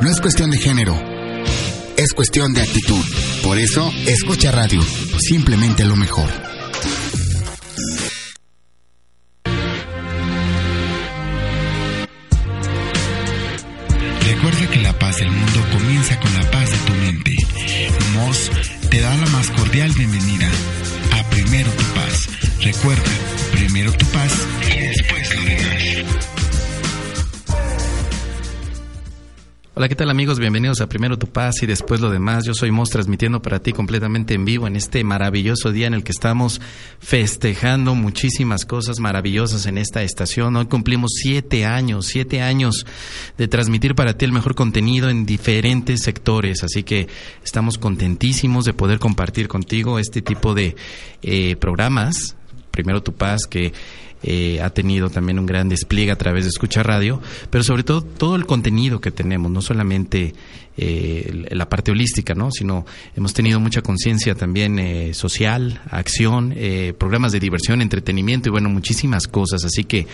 no es cuestión de género, es cuestión de actitud. Por eso, escucha radio, simplemente lo mejor. Hola, ¿qué tal amigos? Bienvenidos a Primero Tu Paz y después lo demás. Yo soy Mos transmitiendo para ti completamente en vivo en este maravilloso día en el que estamos festejando muchísimas cosas maravillosas en esta estación. Hoy cumplimos siete años, siete años de transmitir para ti el mejor contenido en diferentes sectores. Así que estamos contentísimos de poder compartir contigo este tipo de eh, programas. Primero Tu Paz que eh, ha tenido también un gran despliegue a través de Escucha Radio, pero sobre todo todo el contenido que tenemos, no solamente eh, la parte holística, ¿no? sino hemos tenido mucha conciencia también eh, social, acción, eh, programas de diversión, entretenimiento y bueno, muchísimas cosas. Así que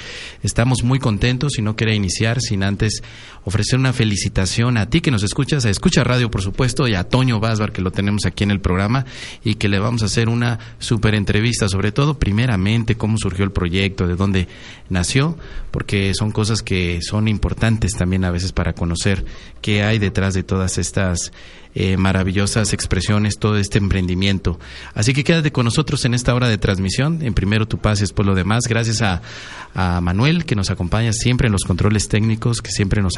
estamos muy contentos y no quería iniciar sin antes ofrecer una felicitación a ti que nos escuchas, a Escucha Radio, por supuesto, y a Toño Basbar, que lo tenemos aquí en el programa y que le vamos a hacer una super entrevista, sobre todo, primeramente, cómo surgió el proyecto, de dónde nació, porque son cosas que son importantes también a veces para conocer qué hay detrás de todas estas eh, maravillosas expresiones, todo este emprendimiento. Así que quédate con nosotros en esta hora de transmisión. En primero tu paz y después lo demás. Gracias a, a Manuel, que nos acompaña siempre en los controles técnicos, que siempre nos,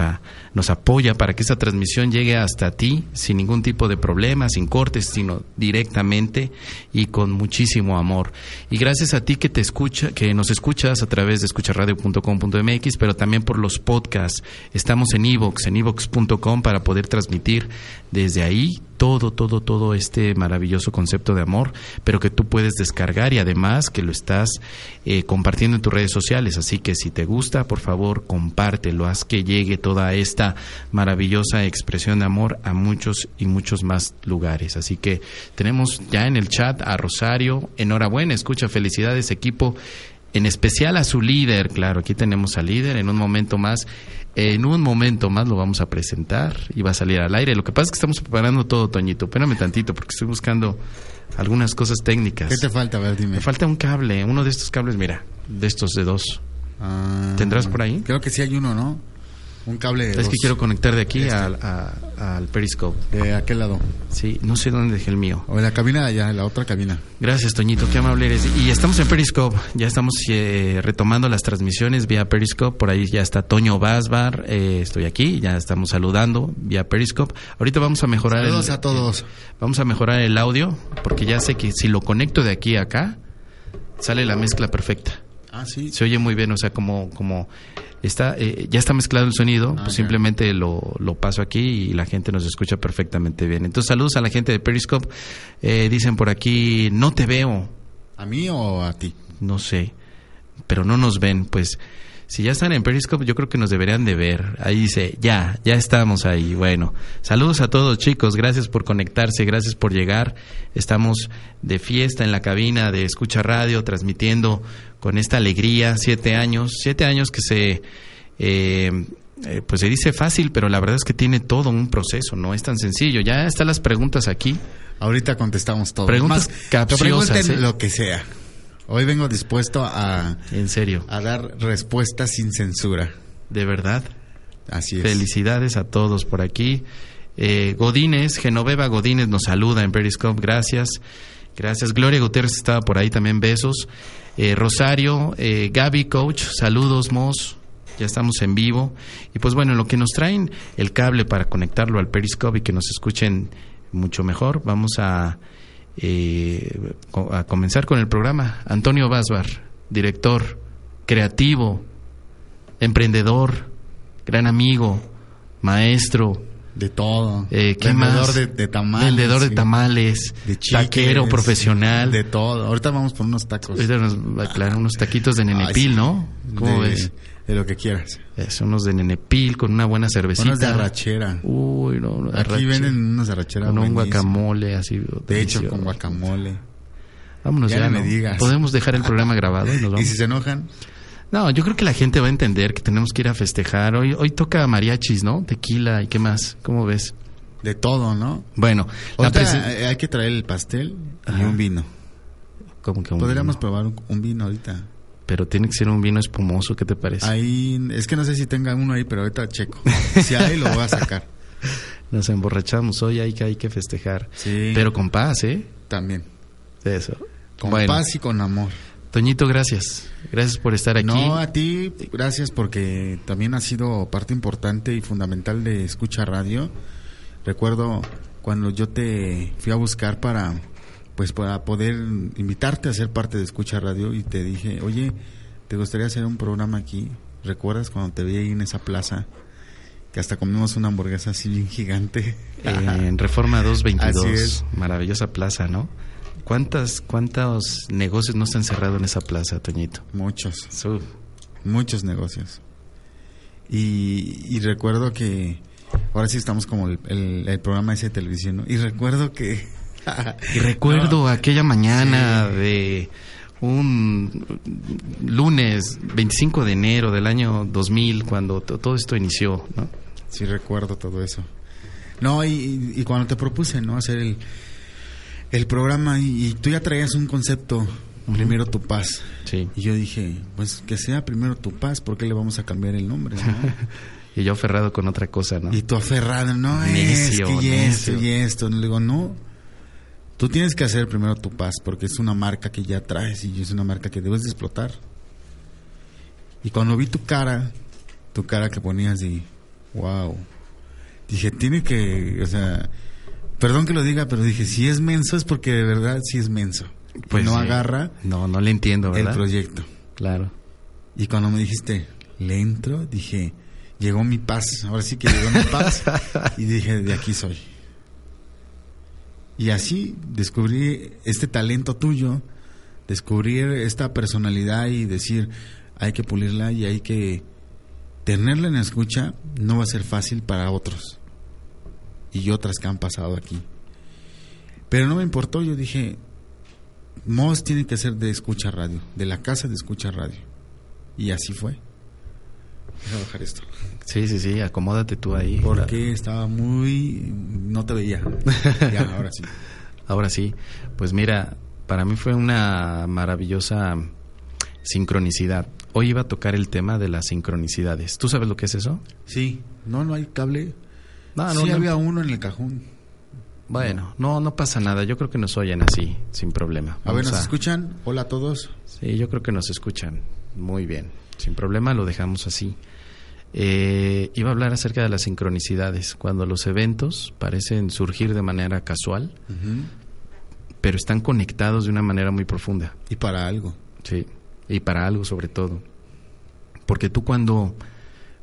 nos apoya para que esta transmisión llegue hasta ti sin ningún tipo de problema, sin cortes, sino directamente y con muchísimo amor. Y gracias a ti que te escucha, que nos escuchas a través de escucharradio.com.mx, pero también por los podcasts. Estamos en iVoox, en iVoox.com para poder transmitir desde ahí todo, todo, todo este maravilloso concepto de amor, pero que tú puedes descargar y además que lo estás eh, compartiendo en tus redes sociales. Así que si te gusta, por favor, compártelo, haz que llegue toda esta maravillosa expresión de amor a muchos y muchos más lugares. Así que tenemos ya en el chat a Rosario, enhorabuena, escucha, felicidades equipo en especial a su líder, claro, aquí tenemos al líder, en un momento más, en un momento más lo vamos a presentar y va a salir al aire. Lo que pasa es que estamos preparando todo, Toñito, espérame tantito porque estoy buscando algunas cosas técnicas. ¿Qué te falta? A ver, dime. Me falta un cable, uno de estos cables, mira, de estos de dos. Ah, ¿Tendrás por ahí? Creo que sí hay uno, ¿no? Un cable. Es que quiero conectar de aquí este. al, al, Periscope. ¿De aquel lado? Sí, no sé dónde dejé el mío. O en la cabina de allá, en la otra cabina. Gracias, Toñito, qué amable eres. Y estamos en Periscope, ya estamos eh, retomando las transmisiones vía Periscope. Por ahí ya está Toño Basbar, eh, estoy aquí, ya estamos saludando vía Periscope. Ahorita vamos a mejorar. Saludos a todos. vamos a mejorar el audio, porque ya sé que si lo conecto de aquí a acá, sale la mezcla perfecta. Ah, sí. Se oye muy bien, o sea, como, como está, eh, ya está mezclado el sonido, ah, pues simplemente lo, lo, paso aquí y la gente nos escucha perfectamente bien. Entonces, saludos a la gente de Periscope. Eh, dicen por aquí, no te veo. ¿A mí o a ti? No sé, pero no nos ven. Pues si ya están en Periscope, yo creo que nos deberían de ver. Ahí dice, ya, ya estamos ahí. Bueno, saludos a todos chicos, gracias por conectarse, gracias por llegar. Estamos de fiesta en la cabina de Escucha Radio, transmitiendo con esta alegría, siete años, siete años que se... Eh, eh, pues se dice fácil, pero la verdad es que tiene todo un proceso, no es tan sencillo. Ya están las preguntas aquí. Ahorita contestamos todo. Preguntas Más, capciosas. ¿eh? lo que sea. Hoy vengo dispuesto a... En serio. A dar respuestas sin censura. De verdad. Así es. Felicidades a todos por aquí. Eh, Godínez, Genoveva Godínez nos saluda en Periscope. Gracias. Gracias. Gloria Gutiérrez estaba por ahí también. Besos. Eh, Rosario, eh, Gaby Coach, saludos, Mos. Ya estamos en vivo. Y pues bueno, lo que nos traen el cable para conectarlo al Periscope y que nos escuchen mucho mejor, vamos a eh, a comenzar con el programa. Antonio Basbar, director, creativo, emprendedor, gran amigo, maestro. De todo. Eh, ¿qué Vendedor más? De, de, tamales. Vendedor de tamales. De chiques, taquero profesional. De todo. Ahorita vamos por unos tacos. Ahorita nos va a aclarar unos taquitos de nenepil, Ay, sí. ¿no? ¿Cómo de, ves? De lo que quieras. Es unos de nenepil con una buena cervecita. Unos de arrachera. Uy, no, no, Aquí venden unos de arrachera. Con un guacamole así. De hecho, delicioso. con guacamole. Vámonos Ya ya, no me digas. Podemos dejar el programa grabado y nos Y vamos. si se enojan, No, yo creo que la gente va a entender que tenemos que ir a festejar. Hoy, hoy toca mariachis, ¿no? Tequila y qué más. ¿Cómo ves? De todo, ¿no? Bueno, la hay que traer el pastel y Ajá. un vino. ¿Cómo que un Podríamos vino? probar un, un vino ahorita. Pero tiene que ser un vino espumoso, ¿qué te parece? Ahí, es que no sé si tenga uno ahí, pero ahorita checo. Si hay, lo voy a sacar. Nos emborrachamos hoy, hay que, hay que festejar. Sí. Pero con paz, ¿eh? También. Eso. Con Bueno, paz y con amor. Toñito, gracias. Gracias por estar aquí. No, a ti, gracias porque también has sido parte importante y fundamental de Escucha Radio. Recuerdo cuando yo te fui a buscar para pues para poder invitarte a ser parte de Escucha Radio y te dije, "Oye, ¿te gustaría hacer un programa aquí?" ¿Recuerdas cuando te vi ahí en esa plaza que hasta comimos una hamburguesa así bien gigante? en Reforma 222. Así es. Maravillosa plaza, ¿no? ¿Cuántas, ¿Cuántos negocios no se han cerrado en esa plaza, Toñito? Muchos. Muchos negocios. Y, y recuerdo que ahora sí estamos como el, el- el programa ese de televisión, ¿no? Y recuerdo que... Y recuerdo aquella mañana Sí. de un lunes 25 de enero del año 2000, cuando to- todo esto inició, ¿no? Sí, recuerdo todo eso. No, y, cuando te propuse, ¿no? Hacer el, el programa y, y tú ya traías un concepto, primero tu paz. Sí. Y yo dije, pues que sea primero tu paz, ¿por qué le vamos a cambiar el nombre? no? Y yo aferrado con otra cosa, ¿no? Y tú aferrado, no, es Necio, que y esto y esto. Le digo, no, tú tienes que hacer primero tu paz, porque es una marca que ya traes y es una marca que debes de explotar. Y cuando vi tu cara, tu cara que ponías y, wow, dije, tiene que, o sea, perdón que lo diga, pero dije, si es menso es porque de verdad sí es menso. Pues no sí. agarra No, no le entiendo, el ¿verdad? proyecto. Claro. Y cuando me dijiste, le entro, dije, llegó mi paz. Ahora sí que llegó mi paz. y dije, de aquí soy. Y así descubrí este talento tuyo, descubrir esta personalidad y decir, hay que pulirla y hay que tenerla en escucha. No va a ser fácil para otros y otras que han pasado aquí. Pero no me importó, yo dije, Moss tiene que ser de escucha radio, de la casa de escucha radio. Y así fue. Voy a bajar esto. Sí, sí, sí, acomódate tú ahí. Porque estaba muy... No te veía. Ya, ahora sí. Ahora sí, pues mira, para mí fue una maravillosa sincronicidad. Hoy iba a tocar el tema de las sincronicidades. ¿Tú sabes lo que es eso? Sí. No, no hay cable. No, sí, había uno en el cajón. Bueno, no, no pasa nada. Yo creo que nos oyen así, sin problema. A ver, ¿nos escuchan? Hola a todos. Sí, yo creo que nos escuchan muy bien. Sin problema lo dejamos así. Eh, iba a hablar acerca de las sincronicidades, cuando los eventos parecen surgir de manera casual, pero están conectados de una manera muy profunda. Y para algo. Sí, y para algo sobre todo. Porque tú cuando,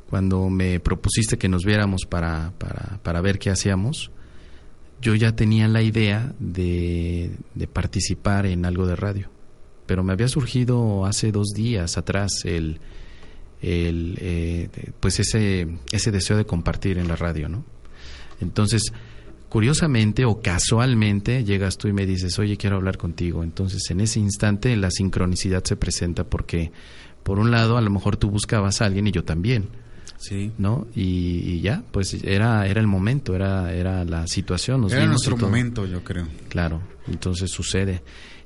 cuando me propusiste que nos viéramos para, para, para ver qué hacíamos, yo ya tenía la idea de, de participar en algo de radio. Pero me había surgido hace dos días atrás el, el eh, pues ese, ese deseo de compartir en la radio, ¿no? Entonces, curiosamente o casualmente llegas tú y me dices, oye, quiero hablar contigo. Entonces, en ese instante la sincronicidad se presenta porque, por un lado, a lo mejor tú buscabas a alguien y yo también, Sí. ¿no? Y, y ya, pues era, era el momento, era, era la situación. Nos Era nuestro todo. momento, yo creo. Claro, entonces sucede.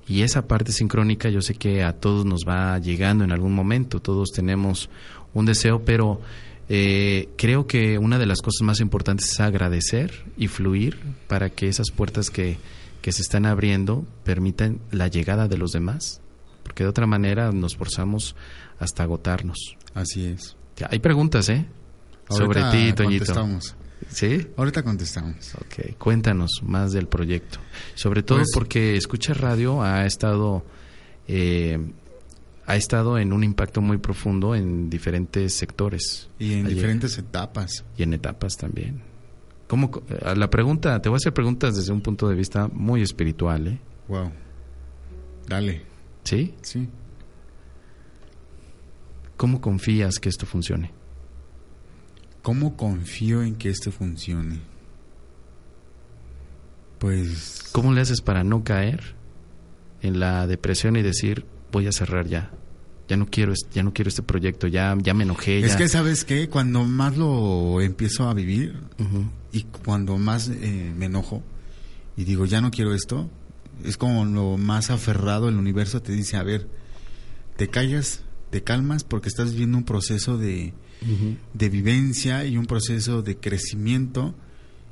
Y esa parte sincrónica yo sé que a todos nos va llegando en algún momento, todos tenemos un deseo, pero eh, creo que una de las cosas más importantes es agradecer y fluir para que esas puertas que, que se están abriendo permitan la llegada de los demás, porque de otra manera nos forzamos hasta agotarnos. Así es. Hay preguntas, ¿eh? Sobre ti, Toñito. ¿Sí? Ahorita contestamos. Ok, cuéntanos más del proyecto. Sobre todo Pues- porque Escucha Radio ha estado, eh, ha estado en un impacto muy profundo en diferentes sectores. Y en Ayer. diferentes etapas. Y en etapas también. ¿Cómo, la pregunta, te voy a hacer preguntas desde un punto de vista muy espiritual, ¿eh? Wow. Dale. ¿Sí? Sí. ¿Cómo confías que esto funcione? ¿Cómo confío en que esto funcione? Pues ¿Cómo le haces para no caer en la depresión y decir, voy a cerrar ya? ya no quiero, ya no quiero este proyecto, ya, ya me enojé. Es que, ¿sabes qué? Cuando más lo empiezo a vivir y cuando más eh, me enojo y digo, ya no quiero esto, es como lo más aferrado el universo te dice, a ver, te callas, te calmas porque estás viviendo un proceso de, de vivencia y un proceso de crecimiento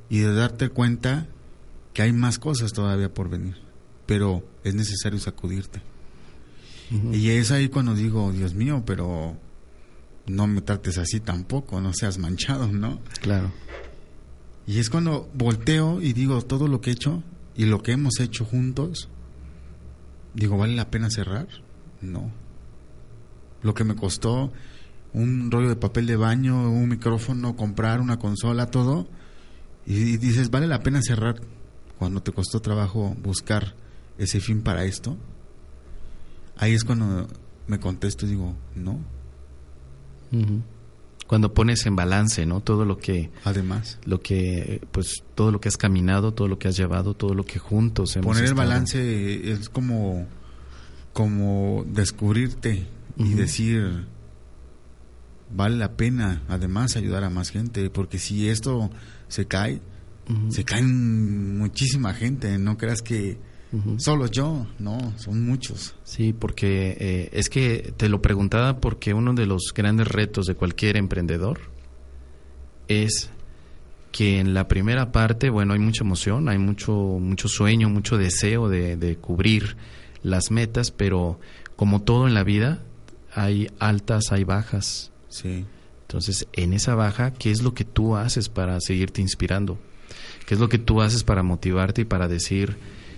y de darte cuenta que hay más cosas todavía por venir, pero es necesario sacudirte. Y es ahí cuando digo, Dios mío, pero no me trates así tampoco, no seas manchado, ¿no? Claro. Y es cuando volteo y digo todo lo que he hecho y lo que hemos hecho juntos, digo, ¿vale la pena cerrar? No. Lo que me costó un rollo de papel de baño, un micrófono, comprar una consola, todo, y dices, ¿vale la pena cerrar cuando te costó trabajo buscar ese fin para esto? ahí es cuando me contesto y digo, no. Cuando pones en balance, ¿no? Todo lo que... Además. Lo que, pues, todo lo que has caminado, todo lo que has llevado, todo lo que juntos hemos Poner el balance es como, como descubrirte y decir, vale la pena, además, ayudar a más gente, porque si esto se cae, se cae muchísima gente, no creas que Solo yo, no, son muchos. Sí, porque eh, es que te lo preguntaba porque uno de los grandes retos de cualquier emprendedor es que en la primera parte, bueno, hay mucha emoción, hay mucho, mucho sueño, mucho deseo de, de cubrir las metas, pero como todo en la vida, hay altas, hay bajas. Sí. Entonces, en esa baja, ¿qué es lo que tú haces para seguirte inspirando? ¿Qué es lo que tú haces para motivarte y para decir,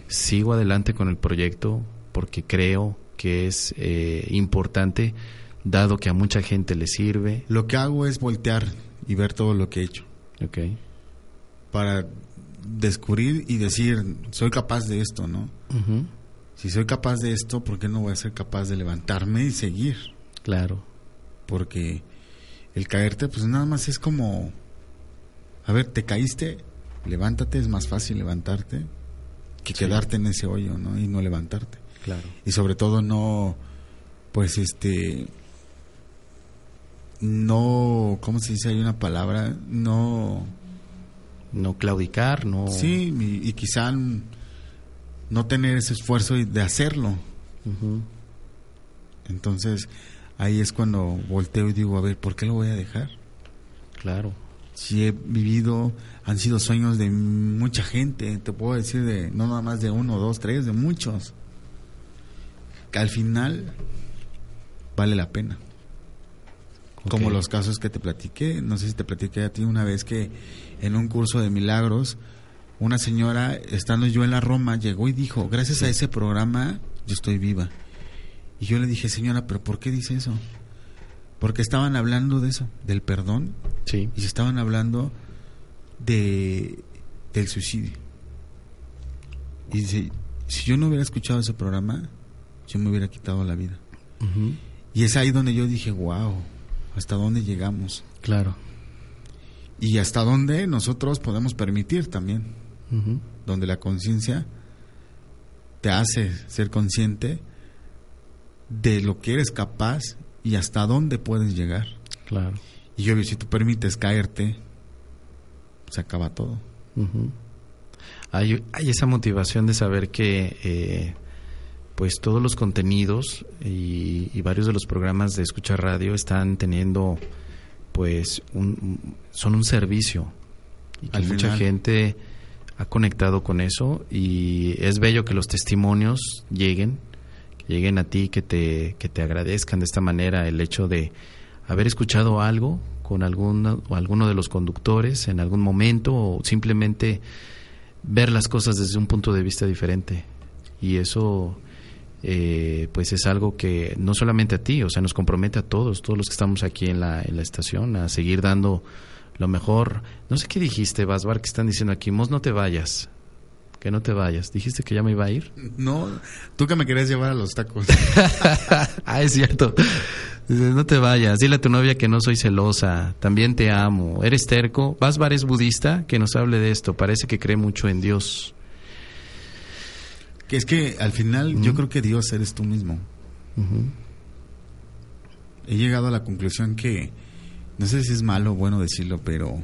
sigo adelante con el proyecto porque creo que es eh, importante, dado que a mucha gente le sirve. Lo que hago es voltear y ver todo lo que he hecho. Ok. Para descubrir y decir, soy capaz de esto, ¿no? Si soy capaz de esto, ¿por qué no voy a ser capaz de levantarme y seguir? Claro. Porque el caerte, pues nada más es como, a ver, te caíste, levántate, es más fácil levantarte que quedarte en ese hoyo, ¿no? Y no levantarte. Claro. Y sobre todo no, pues este, no, ¿cómo se dice? Hay una palabra, no... No claudicar, no... Sí, y, quizá no tener ese esfuerzo de hacerlo. Entonces, ahí es cuando volteo y digo, a ver, ¿por qué lo voy a dejar? Claro si he vivido, han sido sueños de mucha gente, te puedo decir de no nada más de uno, dos, tres, de muchos, que al final vale la pena. Como los casos que te platiqué, no sé si te platiqué a ti una vez que en un curso de milagros, una señora, estando yo en la Roma, llegó y dijo, gracias a ese programa, yo estoy viva. Y yo le dije, señora, pero ¿por qué dice eso? Porque estaban hablando de eso, del perdón. Sí. Y se estaban hablando de del suicidio. Y dice, si yo no hubiera escuchado ese programa, yo me hubiera quitado la vida. Y es ahí donde yo dije, wow, ¿hasta dónde llegamos? Claro. Y hasta dónde nosotros podemos permitir también. Donde la conciencia te hace ser consciente de lo que eres capaz y hasta dónde puedes llegar. Claro. Y obvio, si tú permites caerte, se acaba todo. hay, hay, esa motivación de saber que eh, pues todos los contenidos y, varios de los programas de escucha radio están teniendo pues un, son un servicio y que mucha gente ha conectado con eso y es bello que los testimonios lleguen lleguen a ti, que te, que te agradezcan de esta manera el hecho de haber escuchado algo con alguno, o alguno de los conductores en algún momento o simplemente ver las cosas desde un punto de vista diferente. Y eso eh, pues es algo que no solamente a ti, o sea, nos compromete a todos, todos los que estamos aquí en la, en la estación, a seguir dando lo mejor. No sé qué dijiste, Basbar, que están diciendo aquí, Mos, no te vayas que no te vayas. ¿Dijiste que ya me iba a ir? No, tú que me querías llevar a los tacos. ah, es cierto. No te vayas. Dile a tu novia que no soy celosa. También te amo. ¿Eres terco? Vasbar es budista. Que nos hable de esto. Parece que cree mucho en Dios. Que es que al final yo creo que Dios eres tú mismo. he llegado a la conclusión que, no sé si es malo o bueno decirlo, pero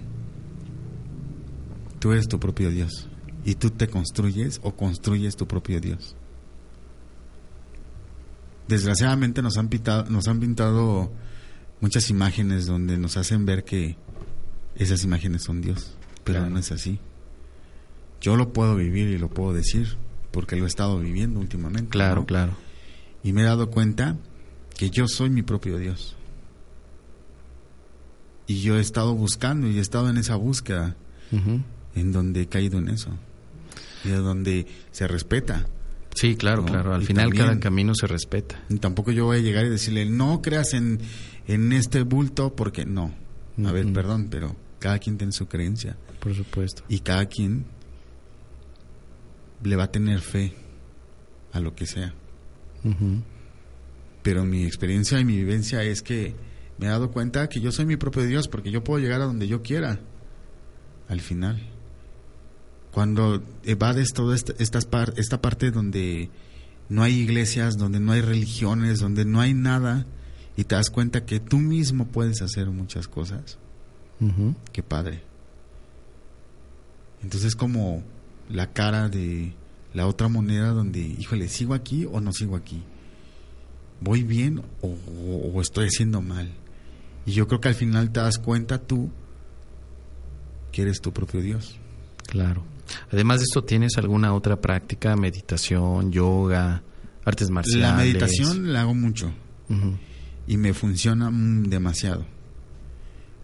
tú eres tu propio Dios y tú te construyes o construyes tu propio Dios. Desgraciadamente nos han, pintado, nos han pintado muchas imágenes donde nos hacen ver que esas imágenes son Dios, pero no es así. Yo lo puedo vivir y lo puedo decir porque lo he estado viviendo últimamente. Claro, claro. Y me he dado cuenta que yo soy mi propio Dios. Y yo he estado buscando y he estado en esa búsqueda en donde he caído en eso. Y es donde se respeta. Sí, claro, claro. Al final cada camino se respeta. Y tampoco yo voy a llegar y decirle, no creas en, en este bulto porque no. A ver, perdón, pero cada quien tiene su creencia. Por supuesto. Y cada quien le va a tener fe a lo que sea. Pero mi experiencia y mi vivencia es que me he dado cuenta que yo soy mi propio Dios porque yo puedo llegar a donde yo quiera al final. Cuando evades toda esta, esta parte donde no hay iglesias, donde no hay religiones, donde no hay nada, y te das cuenta que tú mismo puedes hacer muchas cosas, qué padre. Entonces como la cara de la otra moneda donde, híjole, ¿sigo aquí o no sigo aquí? ¿Voy bien o, estoy haciendo mal? Y yo creo que al final te das cuenta tú que eres tu propio Dios. Claro. Además de esto, ¿tienes alguna otra práctica? Meditación, yoga, artes marciales. La meditación la hago mucho. Y me funciona demasiado.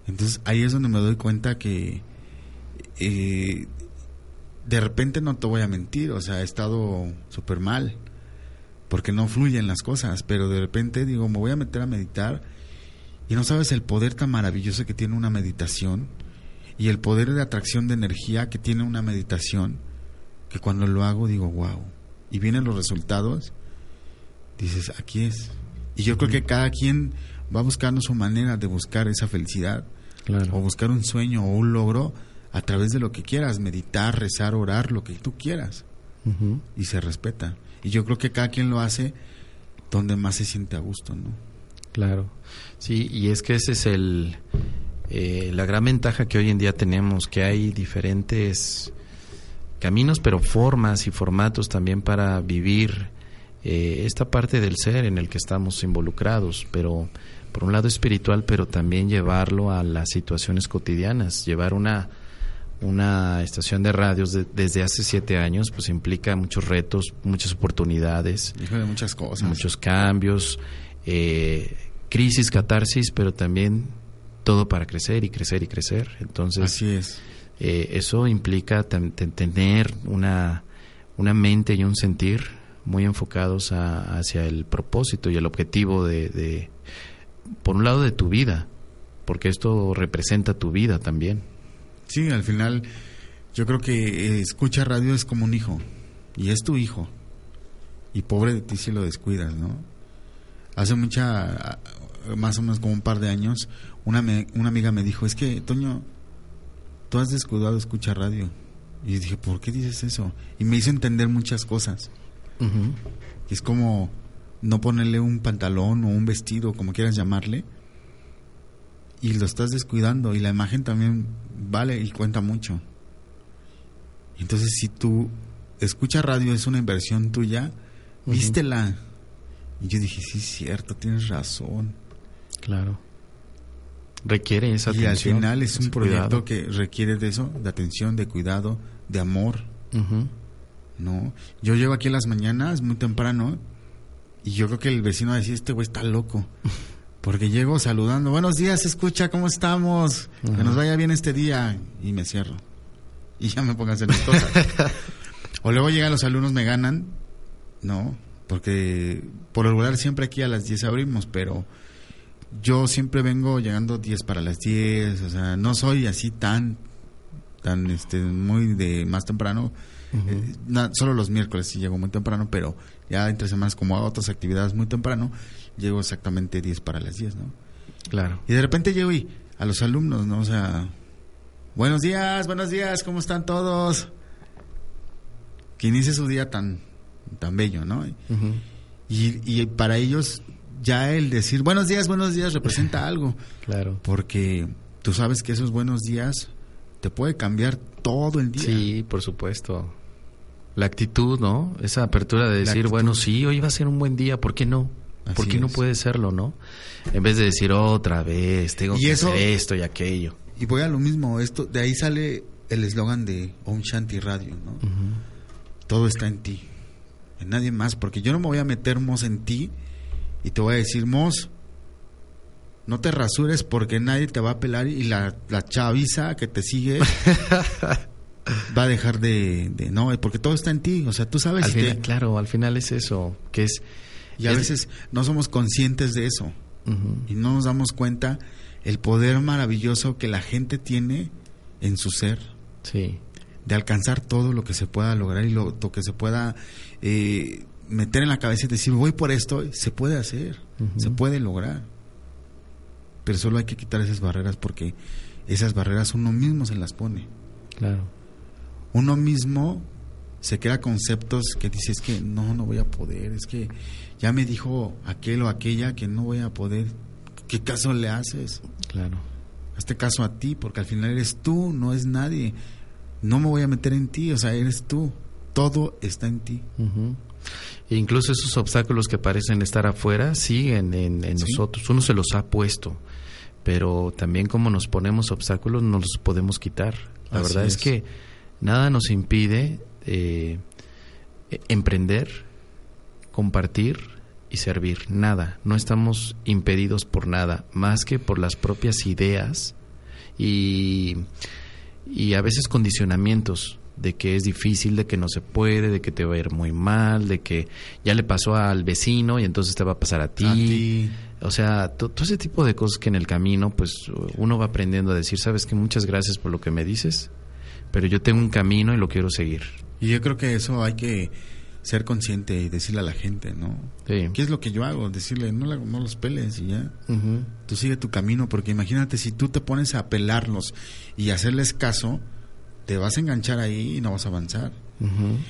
Entonces ahí es donde me doy cuenta que eh, de repente no te voy a mentir, o sea, he estado súper mal, porque no fluyen las cosas, pero de repente digo, me voy a meter a meditar y no sabes el poder tan maravilloso que tiene una meditación y el poder de atracción de energía que tiene una meditación, que cuando lo hago digo, wow, y vienen los resultados, dices, aquí es. Y yo creo que cada quien va buscando su manera de buscar esa felicidad, o buscar un sueño o un logro a través de lo que quieras, meditar, rezar, orar, lo que tú quieras. Y se respeta. Y yo creo que cada quien lo hace donde más se siente a gusto, ¿no? Claro. Sí, y es que ese es el eh, la gran ventaja que hoy en día tenemos, que hay diferentes caminos, pero formas y formatos también para vivir eh, esta parte del ser en el que estamos involucrados, pero por un lado espiritual, pero también llevarlo a las situaciones cotidianas, llevar una una estación de radios desde hace siete años, pues implica muchos retos, muchas oportunidades, muchas cosas, muchos cambios, eh, crisis, catarsis, pero también todo para crecer y crecer y crecer. Entonces, así es. Eh, eso implica tener una, una mente y un sentir muy enfocados hacia el propósito y el objetivo de, de, por un lado, de tu vida, porque esto representa tu vida también. Sí, al final yo creo que eh, escucha radio es como un hijo y es tu hijo y pobre de ti si lo descuidas, ¿no? Hace mucha, más o menos como un par de años, una, una amiga me dijo, es que, Toño, tú has descuidado escucha radio. Y dije, ¿por qué dices eso? Y me hizo entender muchas cosas. Es como no ponerle un pantalón o un vestido, como quieras llamarle, y lo estás descuidando y la imagen también vale y cuenta mucho. Entonces si tú escuchas radio es una inversión tuya, vístela. Y yo dije, sí, es cierto, tienes razón. Claro. Requiere esa atención. Y al final es un proyecto que requiere de eso, de atención, de cuidado, de amor. ¿No? Yo llego aquí en las mañanas muy temprano y yo creo que el vecino va a decir, este güey está loco. Porque llego saludando, buenos días, escucha, ¿cómo estamos? Que nos vaya bien este día. Y me cierro. Y ya me pongo a hacer las cosas. o luego llegan los alumnos, me ganan. No, porque por lo regular siempre aquí a las 10 abrimos, pero yo siempre vengo llegando 10 para las 10. O sea, no soy así tan, tan, este, muy de más temprano. Eh, solo los miércoles sí llego muy temprano, pero ya entre semanas como hago otras actividades muy temprano, llego exactamente 10 para las 10, ¿no? Claro. Y de repente llego y a los alumnos, ¿no? O sea, buenos días, buenos días, ¿cómo están todos? Que inicie su día tan, tan bello, ¿no? y, y, para ellos ya el decir buenos días, buenos días representa algo. Claro. Porque tú sabes que esos buenos días te puede cambiar todo el día. Sí, por supuesto. La actitud, ¿no? Esa apertura de decir, bueno, sí, hoy va a ser un buen día, ¿por qué no? ¿Por qué no puede serlo, no? En vez de decir otra vez, tengo que hacer esto y aquello. Y voy a lo mismo, esto de ahí sale el eslogan de Om Shanti Radio, ¿no? Todo está en ti, en nadie más, porque yo no me voy a meter Mos en ti y te voy a decir, Mos, no te rasures porque nadie te va a pelar y la, la chaviza que te sigue va a dejar de, no, porque todo está en ti, o sea, tú sabes. Claro, al final es eso, que es... Y a veces no somos conscientes de eso y no nos damos cuenta el poder maravilloso que la gente tiene en su ser. Sí. De alcanzar todo lo que se pueda lograr y lo, que se pueda eh, meter en la cabeza y decir, voy por esto, se puede hacer, se puede lograr. Pero solo hay que quitar esas barreras porque esas barreras uno mismo se las pone. Claro uno mismo se crea conceptos que dices que no, no voy a poder, es que ya me dijo aquel o aquella que no voy a poder. ¿Qué caso le haces? Claro. Hazte caso a ti, porque al final eres tú, no es nadie. No me voy a meter en ti, o sea, eres tú. Todo está en ti. E incluso esos obstáculos que parecen estar afuera siguen en, nosotros. Uno se los ha puesto, pero también como nos ponemos obstáculos, nos los podemos quitar. La verdad es que nada nos impide eh, emprender, compartir y servir. Nada. No estamos impedidos por nada, más que por las propias ideas y, y a veces condicionamientos de que es difícil, de que no se puede, de que te va a ir muy mal, de que ya le pasó al vecino y entonces te va a pasar a ti. O sea, todo ese tipo de cosas que en el camino, pues uno va aprendiendo a decir, sabes que muchas gracias por lo que me dices, pero yo tengo un camino y lo quiero seguir. Y yo creo que eso hay que ser consciente y decirle a la gente, ¿no? Sí. ¿Qué es lo que yo hago? Decirle, no, no los peles y ya. Tú sigue tu camino, porque imagínate si tú te pones a pelarlos y hacerles caso, te vas a enganchar ahí y no vas a avanzar.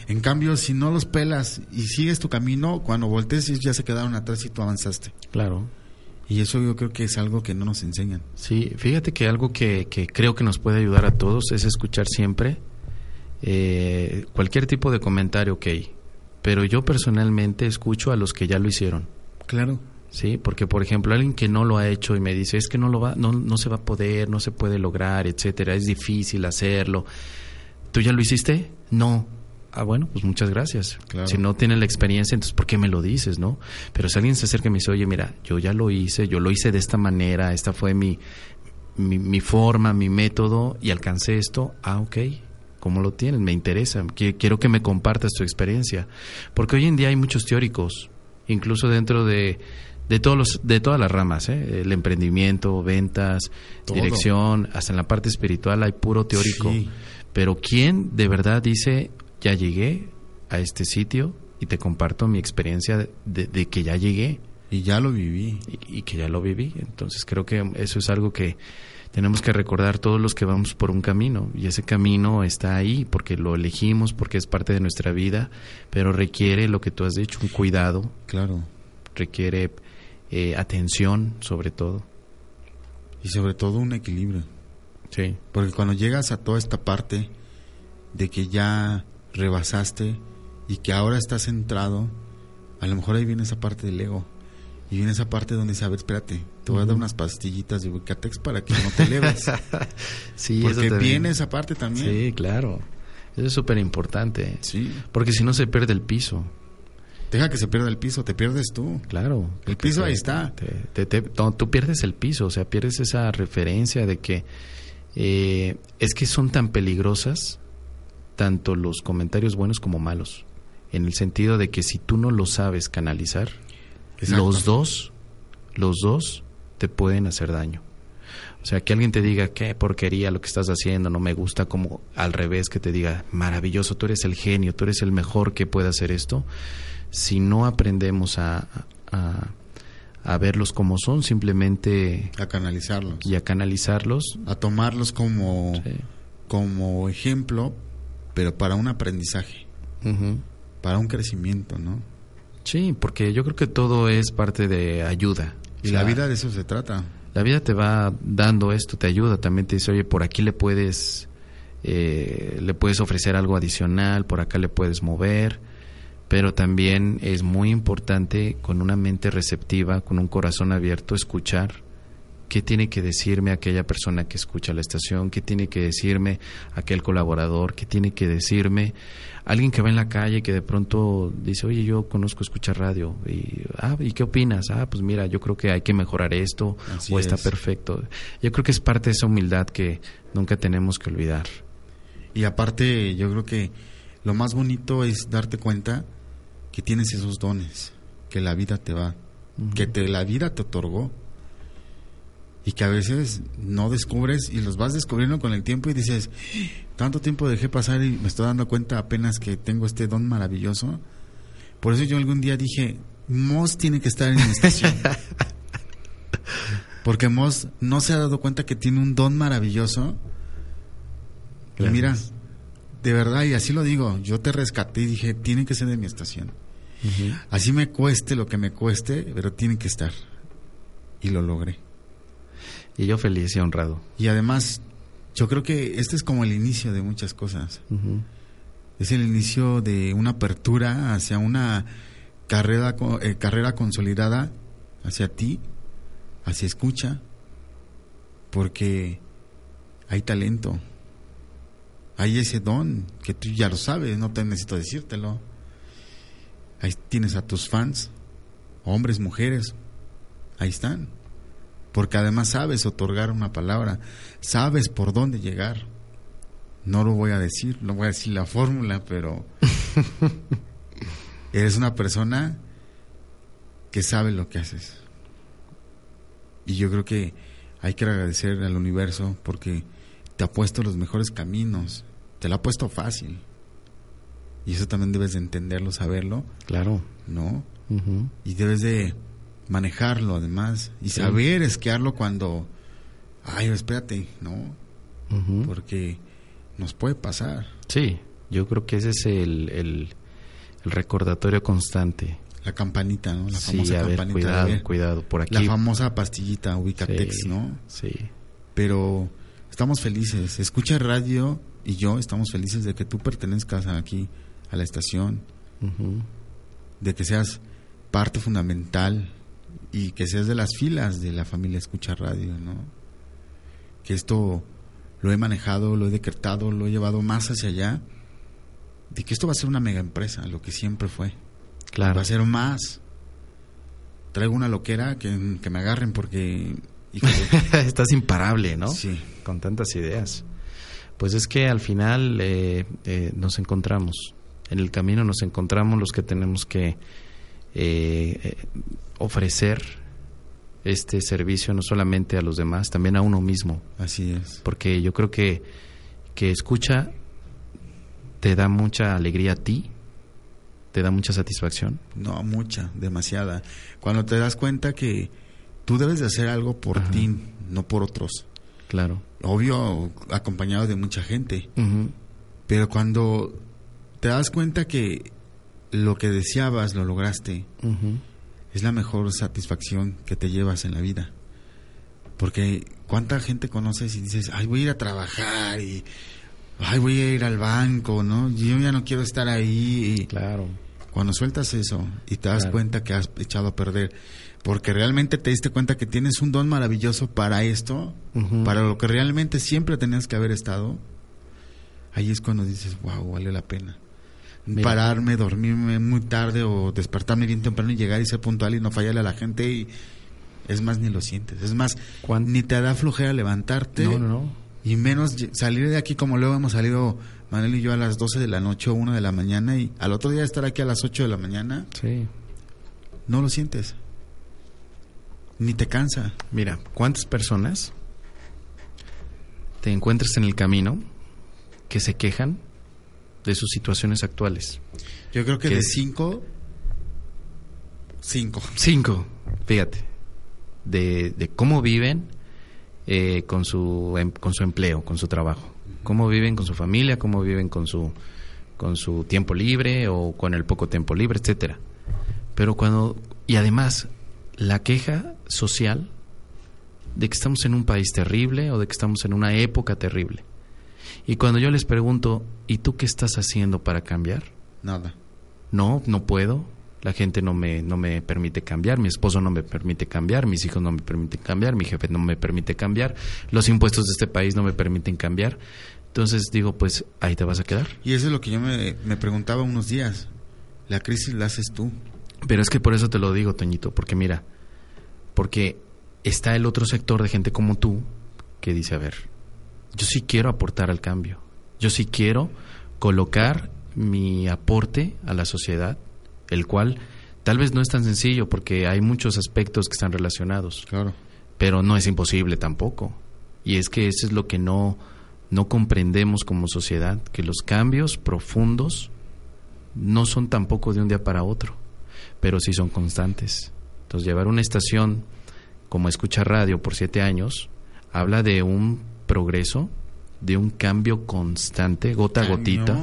En cambio, si no los pelas y sigues tu camino, cuando voltees ya se quedaron atrás y tú avanzaste. Claro. Y eso yo creo que es algo que no nos enseñan. Sí, fíjate que algo que, que creo que nos puede ayudar a todos es escuchar siempre eh, cualquier tipo de comentario, ok. Pero yo personalmente escucho a los que ya lo hicieron. Claro. Sí, porque por ejemplo alguien que no lo ha hecho y me dice es que no lo va, no, no se va a poder, no se puede lograr, etcétera, es difícil hacerlo. ¿Tú ya lo hiciste? No ah, bueno, pues muchas gracias. Si no tiene la experiencia, entonces ¿por qué me lo dices, no? Pero si alguien se acerca y me dice, oye, mira, yo ya lo hice, yo lo hice de esta manera, esta fue mi, mi, forma, mi método y alcancé esto, ah, ok. ¿Cómo lo tienes? Me interesa. Quiero que me compartas tu experiencia. Porque hoy en día hay muchos teóricos, incluso dentro de, de todos los de todas las ramas ¿eh? el emprendimiento ventas dirección hasta en la parte espiritual hay puro teórico pero quién de verdad dice ya llegué a este sitio y te comparto mi experiencia de, que ya llegué. Y ya lo viví. Y, que ya lo viví. Entonces creo que eso es algo que tenemos que recordar todos los que vamos por un camino. Y ese camino está ahí porque lo elegimos, porque es parte de nuestra vida, pero requiere lo que tú has dicho, un cuidado. Claro. Requiere eh, atención sobre todo. Y sobre todo un equilibrio. Sí. Porque cuando llegas a toda esta parte de que ya rebasaste y que ahora estás centrado, a lo mejor ahí viene esa parte del ego. Y viene esa parte donde dice, a ver, espérate, te voy a dar unas pastillitas de Bucatex para que no te eleves. sí, Porque viene esa parte también. Sí, claro. Eso es súper importante. Sí. Porque si no se pierde el piso. Deja que se pierda el piso, te pierdes tú. Claro. El piso ahí está. tú pierdes el piso, o sea, pierdes esa referencia de que eh, es que son tan peligrosas tanto los comentarios buenos como malos, en el sentido de que si tú no lo sabes canalizar, los dos, los dos te pueden hacer daño. O sea, que alguien te diga, qué porquería lo que estás haciendo, no me gusta, como al revés, que te diga, maravilloso, tú eres el genio, tú eres el mejor que puede hacer esto. Si no aprendemos a, a, verlos como son, simplemente... A canalizarlos. Y a canalizarlos. A tomarlos como, como ejemplo pero para un aprendizaje, para un crecimiento, ¿no? Sí, porque yo creo que todo es parte de ayuda. Y la vida de eso se trata. La vida te va dando esto, te ayuda, también te dice, oye, por aquí le puedes, eh, le puedes ofrecer algo adicional, por acá le puedes mover, pero también es muy importante con una mente receptiva, con un corazón abierto, escuchar qué tiene que decirme aquella persona que escucha la estación, qué tiene que decirme aquel colaborador, qué tiene que decirme alguien que va en la calle y que de pronto dice, oye, yo conozco escuchar radio, y, ah, ¿y qué opinas? Ah, pues mira, yo creo que hay que mejorar esto, o está perfecto. Yo creo que es parte de esa humildad que nunca tenemos que olvidar. Y aparte, yo creo que lo más bonito es darte cuenta que tienes esos dones, que la vida te va, que te, la vida te otorgó y que a veces no descubres y los vas descubriendo con el tiempo y dices, tanto tiempo dejé pasar y me estoy dando cuenta apenas que tengo este don maravilloso. Por eso yo algún día dije, Moss tiene que estar en mi estación. Porque Moss no se ha dado cuenta que tiene un don maravilloso. Y mira, de verdad, y así lo digo, yo te rescaté y dije, tiene que ser de mi estación. Así me cueste lo que me cueste, pero tiene que estar. Y lo logré. Y yo feliz y honrado. Y además, yo creo que este es como el inicio de muchas cosas. Es el inicio de una apertura hacia una carrera, eh, carrera consolidada hacia ti, hacia escucha, porque hay talento, hay ese don que tú ya lo sabes, no te necesito decírtelo. Ahí tienes a tus fans, hombres, mujeres, ahí están porque además sabes otorgar una palabra, sabes por dónde llegar. No lo voy a decir, no voy a decir la fórmula, pero eres una persona que sabe lo que haces. Y yo creo que hay que agradecer al universo porque te ha puesto los mejores caminos, te lo ha puesto fácil. Y eso también debes de entenderlo, saberlo. Claro. ¿No? Y debes de manejarlo además y saber esquiarlo cuando, ay, espérate, ¿no? Porque nos puede pasar. Sí, yo creo que ese es el, el, recordatorio constante. La campanita, ¿no? La famosa campanita. Cuidado, cuidado, por aquí. La famosa pastillita Ubicatex, ¿no? Sí. Pero estamos felices. Escucha radio y yo estamos felices de que tú pertenezcas aquí a la estación. De que seas parte fundamental y que seas de las filas de la familia Escucha Radio, ¿no? Que esto lo he manejado, lo he decretado, lo he llevado más hacia allá, de que esto va a ser una mega empresa, lo que siempre fue. Claro. Va a ser más. Traigo una loquera que, me agarren porque... Estás imparable, ¿no? Sí. Con tantas ideas. Pues es que al final eh, eh, nos encontramos. En el camino nos encontramos los que tenemos que eh, ofrecer este servicio no solamente a los demás, también a uno mismo. Así es. Porque yo creo que, que escucha te da mucha alegría a ti, te da mucha satisfacción. No, mucha, demasiada. Cuando te das cuenta que tú debes de hacer algo por ti, no por otros. Claro. Obvio, acompañado de mucha gente. Pero cuando te das cuenta que lo que deseabas lo lograste, es la mejor satisfacción que te llevas en la vida. Porque cuánta gente conoces y dices, ay, voy a ir a trabajar y, ay, voy a ir al banco, ¿no? Yo ya no quiero estar ahí. claro. Cuando sueltas eso y te das cuenta que has echado a perder, porque realmente te diste cuenta que tienes un don maravilloso para esto, para lo que realmente siempre tenías que haber estado, ahí es cuando dices, wow, vale la pena pararme, dormirme muy tarde o despertarme bien temprano y llegar y ser puntual y no fallarle a la gente y es más ni lo sientes. Es más, ni te da flojera levantarte. Y menos salir de aquí como luego hemos salido Manuel y yo a las 12 de la noche o 1 de la mañana y al otro día estar aquí a las 8 de la mañana. Sí. No lo sientes. Ni te cansa. Mira, ¿cuántas personas te encuentras en el camino que se quejan de sus situaciones actuales. Yo creo que, de cinco, cinco. Cinco, fíjate, de, de cómo viven eh, con, su, em, con su empleo, con su trabajo, cómo viven con su familia, cómo viven con su, con su tiempo libre o con el poco tiempo libre, etcétera. Pero cuando, y además, la queja social de que estamos en un país terrible o de que estamos en una época terrible. Y cuando yo les pregunto, ¿y tú qué estás haciendo para cambiar? Nada. No, no puedo. La gente no me, no me permite cambiar, mi esposo no me permite cambiar, mis hijos no me permiten cambiar, mi jefe no me permite cambiar, los impuestos de este país no me permiten cambiar. Entonces digo, pues ahí te vas a quedar. Y eso es lo que yo me, me preguntaba unos días. La crisis la haces tú. Pero es que por eso te lo digo, Toñito, porque mira, porque está el otro sector de gente como tú que dice, a ver, yo sí quiero aportar al cambio, yo sí quiero colocar mi aporte a la sociedad, el cual tal vez no es tan sencillo porque hay muchos aspectos que están relacionados. Claro. Pero no es imposible tampoco. Y es que eso es lo que no, no comprendemos como sociedad, que los cambios profundos no son tampoco de un día para otro, pero sí son constantes. Entonces, llevar una estación como escucha radio por siete años habla de un progreso, de un cambio constante, gota a gotita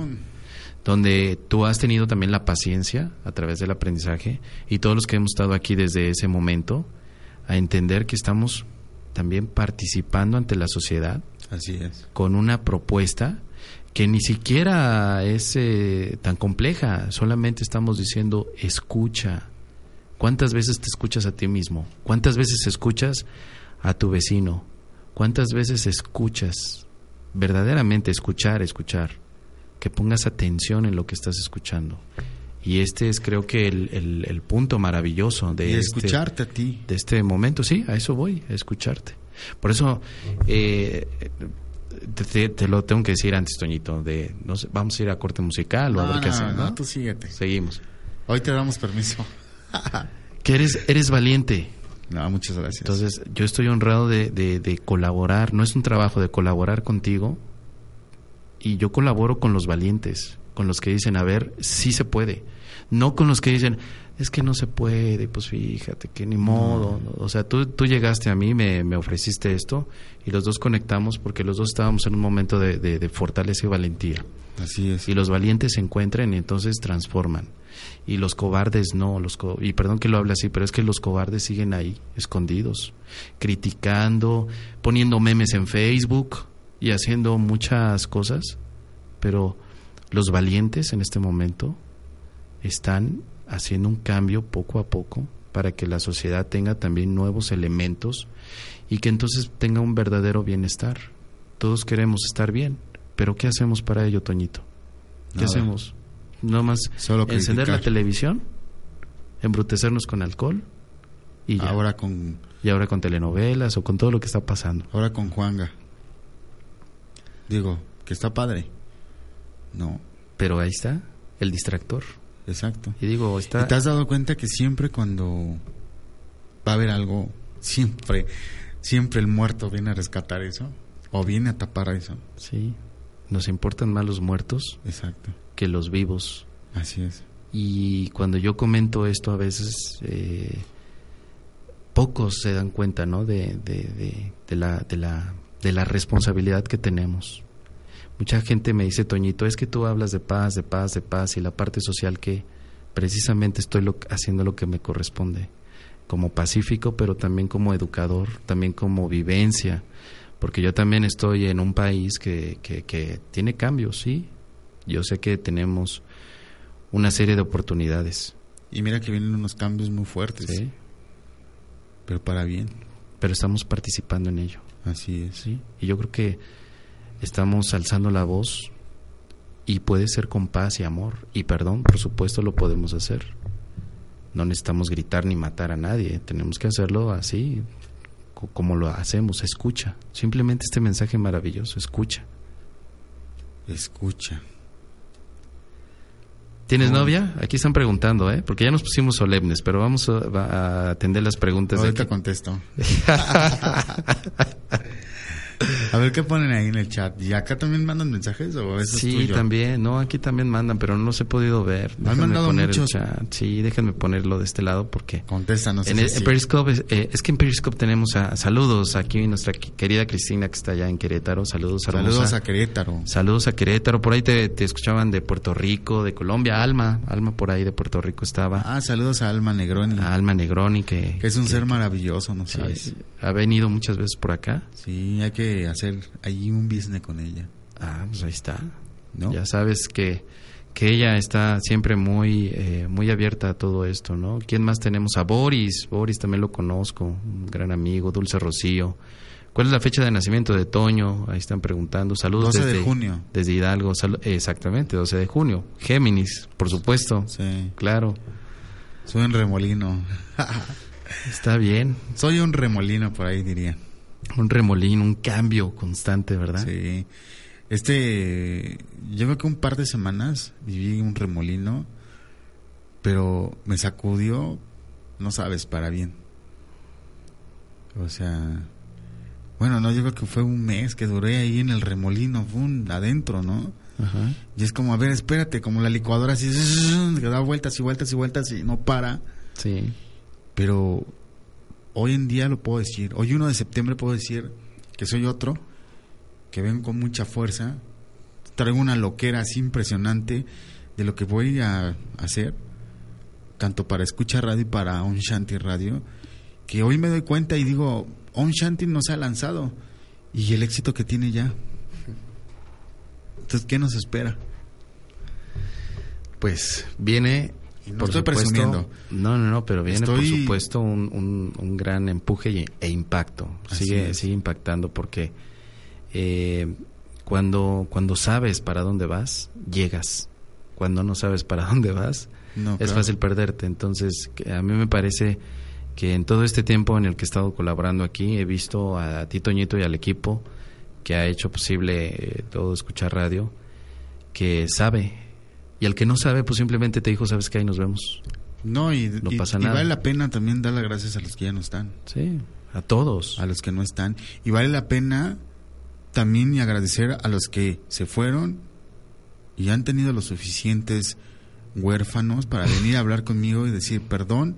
donde tú has tenido también la paciencia a través del aprendizaje y todos los que hemos estado aquí desde ese momento a entender que estamos también participando ante la sociedad. Así es. Con una propuesta que ni siquiera es eh, tan compleja, solamente estamos diciendo escucha. ¿Cuántas veces te escuchas a ti mismo? ¿Cuántas veces escuchas a tu vecino? ¿Cuántas veces escuchas? Verdaderamente escuchar, escuchar que pongas atención en lo que estás escuchando. Y este es creo que el, el, punto maravilloso de este escucharte a ti. De este momento, sí, a eso voy, a escucharte. Por eso eh, te, lo tengo que decir antes, Toñito, de no vamos a ir a corte musical o a ver qué hacemos. No, tú síguete. Seguimos. Hoy te damos permiso. que eres, eres valiente. No, muchas gracias. Entonces, yo estoy honrado de, de, de colaborar, no es un trabajo de colaborar contigo, y yo colaboro con los valientes, con los que dicen, a ver, sí se puede. No con los que dicen, es que no se puede, pues fíjate que ni modo. O sea, tú, tú llegaste a mí, me, me, ofreciste esto y los dos conectamos porque los dos estábamos en un momento de, de, fortaleza y valentía. Así es. Y los valientes se encuentran y entonces transforman. Y los cobardes no, los y perdón que lo hable así, pero es que los cobardes siguen ahí, escondidos, criticando, poniendo memes en Facebook, y haciendo muchas cosas, pero los valientes en este momento están haciendo un cambio poco a poco para que la sociedad tenga también nuevos elementos y que entonces tenga un verdadero bienestar. Todos queremos estar bien, pero ¿qué hacemos para ello, Toñito? ¿Qué hacemos? ¿No más encender la televisión? ¿Embrutecernos con alcohol? Y Ahora con... Y ahora con telenovelas o con todo lo que está pasando. Ahora con Juanga. Digo, que está padre. No. Pero ahí está, el distractor. Exacto. Y digo, está... ¿Y te has dado cuenta que siempre cuando va a haber algo, siempre, siempre el muerto viene a rescatar eso? ¿O viene a tapar eso? Sí. Nos importan más los muertos Exacto. que los vivos. Así es. Y cuando yo comento esto a veces... Eh, pocos se dan cuenta, ¿no? De, de, de, la, de la de la responsabilidad que tenemos. Mucha gente me dice, Toñito, es que tú hablas de paz, de paz, de paz y la parte social que precisamente estoy haciendo lo que me corresponde, como pacífico, pero también como educador, también como vivencia, porque yo también estoy en un país que, que, tiene cambios, sí. Yo sé que tenemos una serie de oportunidades. Y mira que vienen unos cambios muy fuertes. Sí. Pero para bien. Pero estamos participando en ello. Así es. ¿sí? Y yo creo que estamos alzando la voz y puede ser con paz y amor y perdón, por supuesto lo podemos hacer. No necesitamos gritar ni matar a nadie, tenemos que hacerlo así como lo hacemos, escucha. Simplemente este mensaje maravilloso, escucha. Escucha. ¿Tienes novia? Aquí están preguntando, ¿eh? Porque ya nos pusimos solemnes, pero vamos a, atender las preguntas. Ahorita contesto. A ver qué ponen ahí en el chat. ¿Y acá también mandan mensajes o eso sí, es tuyo? también. No, aquí también mandan, pero no los he podido ver. Han Déjenme mandado poner muchos. el chat. Sí, déjenme ponerlo de este lado porque... Contéstanos. En, el- sí. en Periscope, es, eh, es que en Periscope tenemos a, saludos aquí nuestra querida Cristina que está allá en Querétaro. Saludos, hermosa. Saludos a Querétaro. Saludos a Querétaro. Por ahí te, te escuchaban de Puerto Rico, de Colombia. Alma, Alma por ahí de Puerto Rico estaba. Ah, saludos a Alma Negroni. A Alma Negroni que, que es un ser maravilloso, ¿no sí, sabes? ha venido muchas veces por acá. Sí, hay que hacer ahí un business con ella, Ah, pues ahí está. ¿no? Ya sabes que, que ella está siempre muy, eh, muy abierta a todo esto, ¿no? ¿Quién más tenemos? A Boris. Boris también lo conozco, un gran amigo, Dulce Rocío. ¿Cuál es la fecha de nacimiento de Toño? Ahí están preguntando. Saludos 12 de desde, junio. desde Hidalgo. Sal- exactamente, 12 de junio. Géminis, por supuesto. Sí, Claro. soy un remolino. Está bien. soy un remolino por ahí diría. Un remolino, un cambio constante, ¿verdad? Sí. Este, yo creo que un par de semanas viví un remolino, pero me sacudió, no sabes, para bien. O sea, bueno, no, yo creo que fue un mes que duré ahí en el remolino, fue adentro, ¿no? Ajá. Y es como, a ver, espérate, como la licuadora así, que da vueltas y vueltas y vueltas y no para. Sí. Pero hoy en día lo puedo decir. Hoy 1 de septiembre puedo decir que soy otro, que vengo con mucha fuerza, traigo una loquera así impresionante de lo que voy a hacer, tanto para escuchar radio y para On Shanti Radio, que hoy me doy cuenta y digo, On Shanti no se ha lanzado y el éxito que tiene ya. Entonces, ¿qué nos espera? Pues viene. No por estoy supuesto- presumiendo. No, no, no, pero viene por supuesto un, un- un gran empuje y- e impacto. Así Sigue, es. sigue impactando porque eh, cuando, cuando sabes para dónde vas, llegas. Cuando no sabes para dónde vas, No, es claro. fácil perderte. Entonces, a mí me parece que en todo este tiempo en el que he estado colaborando aquí, he visto a ti, Toñito, y al equipo que ha hecho posible eh, todo escuchar radio, que sabe. Y al que no sabe, pues simplemente te dijo, sabes que ahí nos vemos. No, y, No y- pasa y nada. vale la pena también dar las gracias a los que ya no están. Sí, a todos. a los que no están. Y vale la pena también y agradecer a los que se fueron y han tenido los suficientes huérfanos para venir a hablar conmigo y decir, perdón,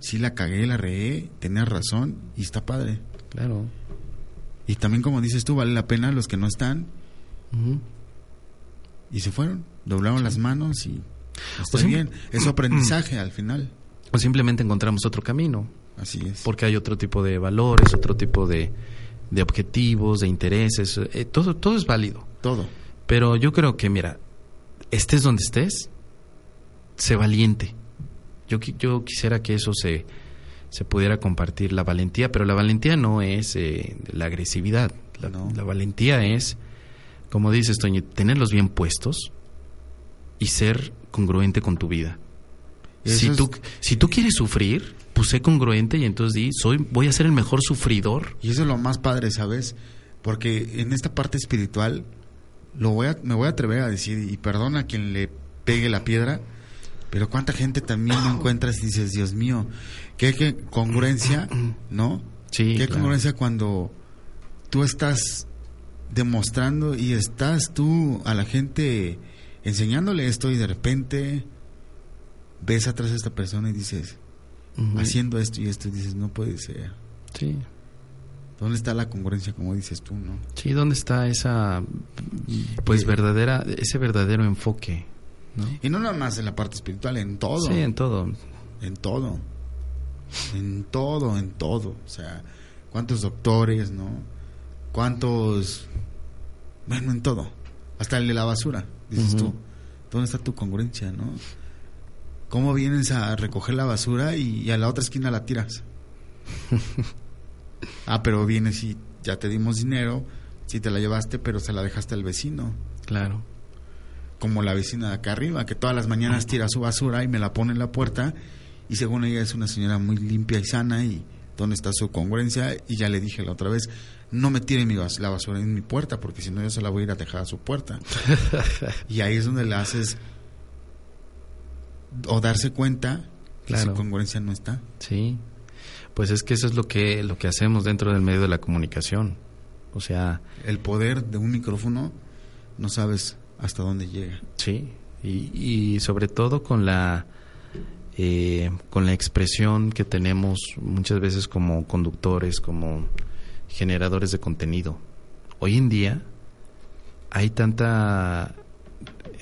sí la cagué, la regué, tenías razón y está padre. Claro. Y también como dices tú, vale la pena los que no están y se fueron, doblaron las manos y está O bien. Es aprendizaje al final. O simplemente encontramos otro camino, Así es. porque hay otro tipo de valores, otro tipo de, de objetivos, de intereses. eh, todo, todo es válido. Todo. Pero yo creo que, mira, estés donde estés, sé valiente. Yo, yo quisiera que eso se, se pudiera compartir, la valentía, pero la valentía no es eh, la agresividad. La, No. la valentía es, como dices, Toño, tenerlos bien puestos y ser congruente con tu vida. Eso Si es- tú, si tú quieres sufrir, pues sé congruente y entonces di, soy, voy a ser el mejor sufridor. Y eso es lo más padre, ¿sabes? Porque en esta parte espiritual lo voy a, me voy a atrever a decir, y perdona a quien le pegue la piedra, pero cuánta gente también no encuentras y dices, Dios mío, qué, qué congruencia, ¿no? Sí, qué claro. congruencia cuando tú estás demostrando y estás tú a la gente enseñándole esto y de repente ves atrás a esta persona y dices, haciendo esto y esto y dices, no puede ser. Sí. ¿Dónde está la congruencia, como dices tú, no? Sí, ¿dónde está esa, pues, Y- verdadera, ese verdadero enfoque? ¿no? Y no nada más en la parte espiritual, en todo. Sí, en todo. En todo. En todo, en todo. O sea, cuántos doctores, ¿no? Cuántos... Bueno, en todo. Hasta el de la basura, dices Ujú. tú. ¿Dónde está tu congruencia, no? ¿Cómo vienes a recoger la basura y, y a la otra esquina la tiras? ah, pero vienes y ya te dimos dinero, si te la llevaste, pero se la dejaste al vecino. Claro. como la vecina de acá arriba, que todas las mañanas tira su basura y me la pone en la puerta y según ella es una señora muy limpia y sana y dónde está su congruencia y ya le dije la otra vez, no me tire mi bas- la basura en mi puerta porque si no yo se la voy a ir a dejar a su puerta. y ahí es donde le haces o darse cuenta que Claro. su congruencia no está. Sí. Pues es que eso es lo que, lo que hacemos dentro del medio de la comunicación. O sea... El poder de un micrófono no sabes hasta dónde llega. Sí, y, y sobre todo con la... Eh, con la expresión que tenemos muchas veces como conductores, como generadores de contenido. Hoy en día hay tanta,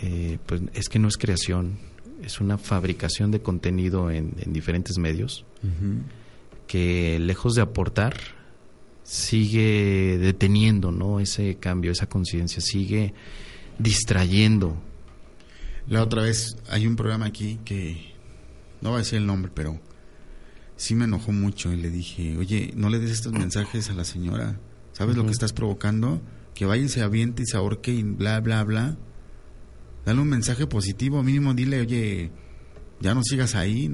eh, pues es que no es creación, es una fabricación de contenido en, diferentes medios que lejos de aportar sigue deteniendo, ¿no? Ese cambio, esa conciencia, sigue distrayendo. La otra vez hay un programa aquí que no voy a decir el nombre, pero sí me enojó mucho y le dije, oye, no le des estos mensajes a la señora. ¿Sabes lo que estás provocando? Que vaya y se aviente y se ahorque y bla, bla, bla. Dale un mensaje positivo, mínimo dile, oye, ya no sigas ahí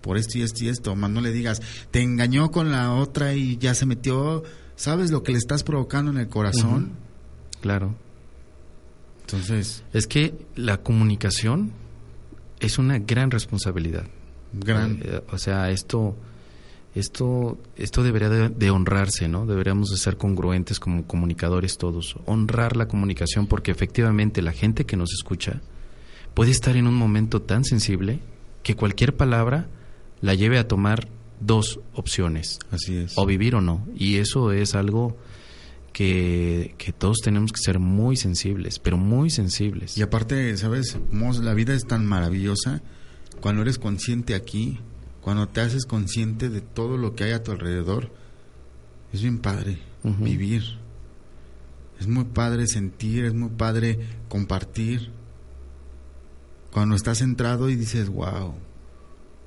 por esto y esto y esto. Más no le digas, te engañó con la otra y ya se metió. ¿Sabes lo que le estás provocando en el corazón? Claro. Entonces. Es que la comunicación es una gran responsabilidad. Gran. Eh, o sea, esto, esto, esto debería de, honrarse, ¿no? Deberíamos de ser congruentes como comunicadores todos. Honrar la comunicación porque efectivamente la gente que nos escucha puede estar en un momento tan sensible que cualquier palabra la lleve a tomar dos opciones. Así es. O vivir o no. Y eso es algo que, que, todos tenemos que ser muy sensibles, pero muy sensibles. Y aparte, ¿sabes? La vida es tan maravillosa cuando eres consciente aquí, cuando te haces consciente de todo lo que hay a tu alrededor, es bien padre vivir. Es muy padre sentir, es muy padre compartir. Cuando estás centrado y dices, wow,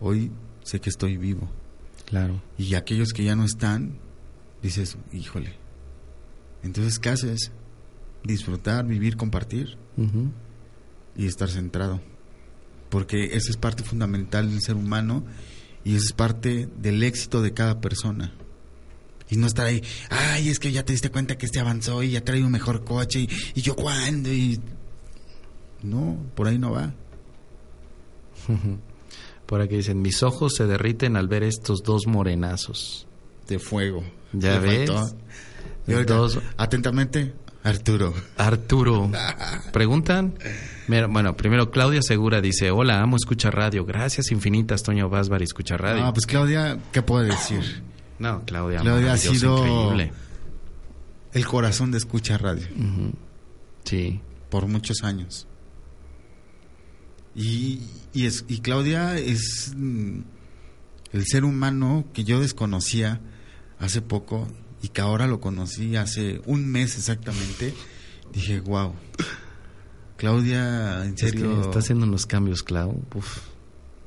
hoy sé que estoy vivo. Claro. Y aquellos que ya no están, dices, híjole. Entonces, ¿qué haces? Disfrutar, vivir, compartir y estar centrado porque esa es parte fundamental del ser humano y esa es parte del éxito de cada persona. Y no estar ahí, ay, es que ya te diste cuenta que este avanzó y ya trae un mejor coche y, yo cuándo y... No, por ahí no va. Por aquí dicen, mis ojos se derriten al ver estos dos morenazos. De fuego. Ya ves. Dos... Atentamente, Arturo. Arturo. ¿Preguntan? bueno, primero Claudia Segura dice, hola, amo escuchar radio. Gracias infinitas, Toño Vásbar y escuchar radio. Ah, pues Claudia, ¿qué puedo decir? No, Claudia. Claudia ha sido el corazón de escuchar radio. Sí. Por muchos años. Y, y, es, y Claudia es mm, el ser humano que yo desconocía hace poco y que ahora lo conocí hace un mes exactamente, dije, wow. Claudia, en serio. está haciendo unos cambios, Clau.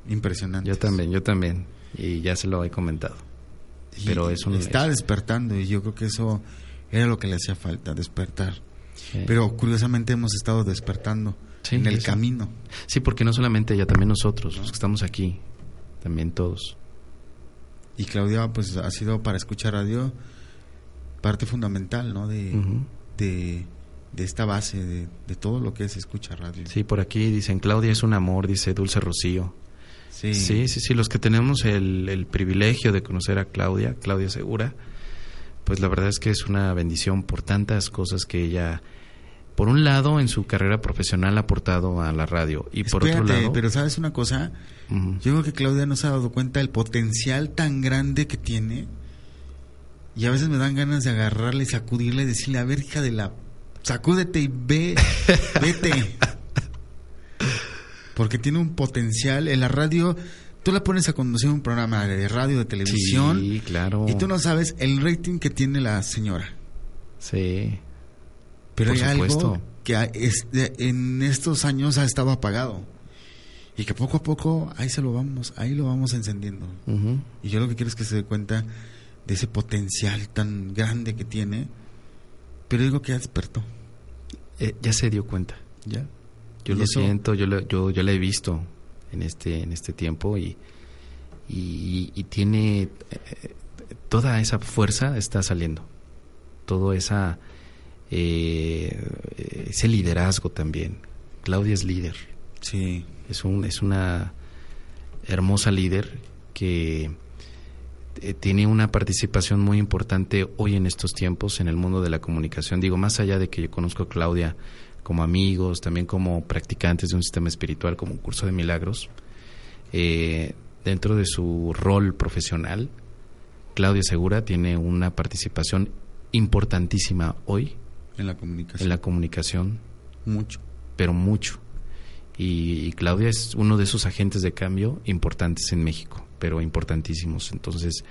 Impresionante. Yo también, yo también. Y ya se lo he comentado. Pero eso está despertando y yo creo que eso era lo que le hacía falta, despertar. Pero curiosamente hemos estado despertando en el camino. Sí, porque no solamente ella, también nosotros, los que estamos aquí, también todos. Y Claudia, pues ha sido para escuchar radio parte fundamental, ¿no? De, de, esta base, de, todo lo que es escucha radio. Sí, por aquí dicen, Claudia es un amor, dice Dulce Rocío. Sí, sí, sí, los que tenemos el, el privilegio de conocer a Claudia, Claudia Segura, pues la verdad es que es una bendición por tantas cosas que ella por un lado en su carrera profesional ha aportado a la radio y por otro lado pero sabes una cosa yo creo que Claudia no se ha dado cuenta del potencial tan grande que tiene y a veces me dan ganas de agarrarle, sacudirle y decirle, a ver, hija de la... Sacúdete y ve, vete. Porque tiene un potencial. En la radio, tú la pones a conducir un programa de radio, de televisión. Sí, claro. Y tú no sabes el rating que tiene la señora. Sí. Pero hay algo que en estos años ha estado apagado. Y que poco a poco ahí se lo vamos, ahí lo vamos encendiendo. Y yo lo que quiero es que se dé cuenta de ese potencial tan grande que tiene, pero digo que ya despertó. Eh, ya se dio cuenta. Ya. Yo lo siento, yo, lo, yo, yo la he visto en este, en este tiempo y, y, tiene eh, toda esa fuerza está saliendo, todo esa eh, ese liderazgo también. Claudia es líder. Sí. Es un es una hermosa líder que eh, tiene una participación muy importante hoy en estos tiempos en el mundo de la comunicación. Digo, más allá de que yo conozco a Claudia como amigos, también como practicantes de un sistema espiritual, como un curso de milagros, eh, dentro de su rol profesional, Claudia Segura tiene una participación importantísima hoy. En la comunicación. En la comunicación. Mucho. Pero mucho. Y, Claudia es uno de esos agentes de cambio importantes en México, pero importantísimos. Entonces,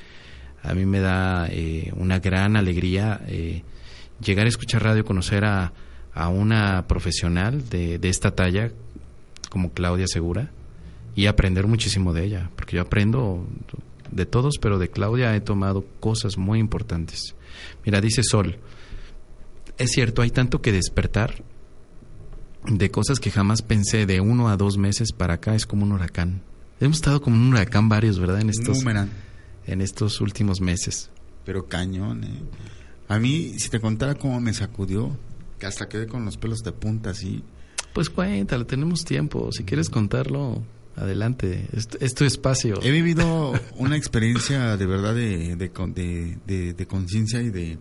a mí me da eh, una gran alegría eh, llegar a escuchar radio, conocer a, a una profesional de, de esta talla como Claudia Segura y aprender muchísimo de ella, porque yo aprendo de todos, pero de Claudia he tomado cosas muy importantes. Mira, dice Sol, es cierto, hay tanto que despertar de cosas que jamás pensé de uno a dos meses para acá, es como un huracán. Hemos estado como un huracán varios, ¿verdad? En estos, en estos últimos meses. Pero cañón, ¿eh? A mí, si te contara cómo me sacudió, que hasta quedé con los pelos de punta así. Pues cuéntalo, tenemos tiempo. Si quieres contarlo, adelante. Es, tu espacio. He vivido una experiencia de verdad de, de, conciencia y de,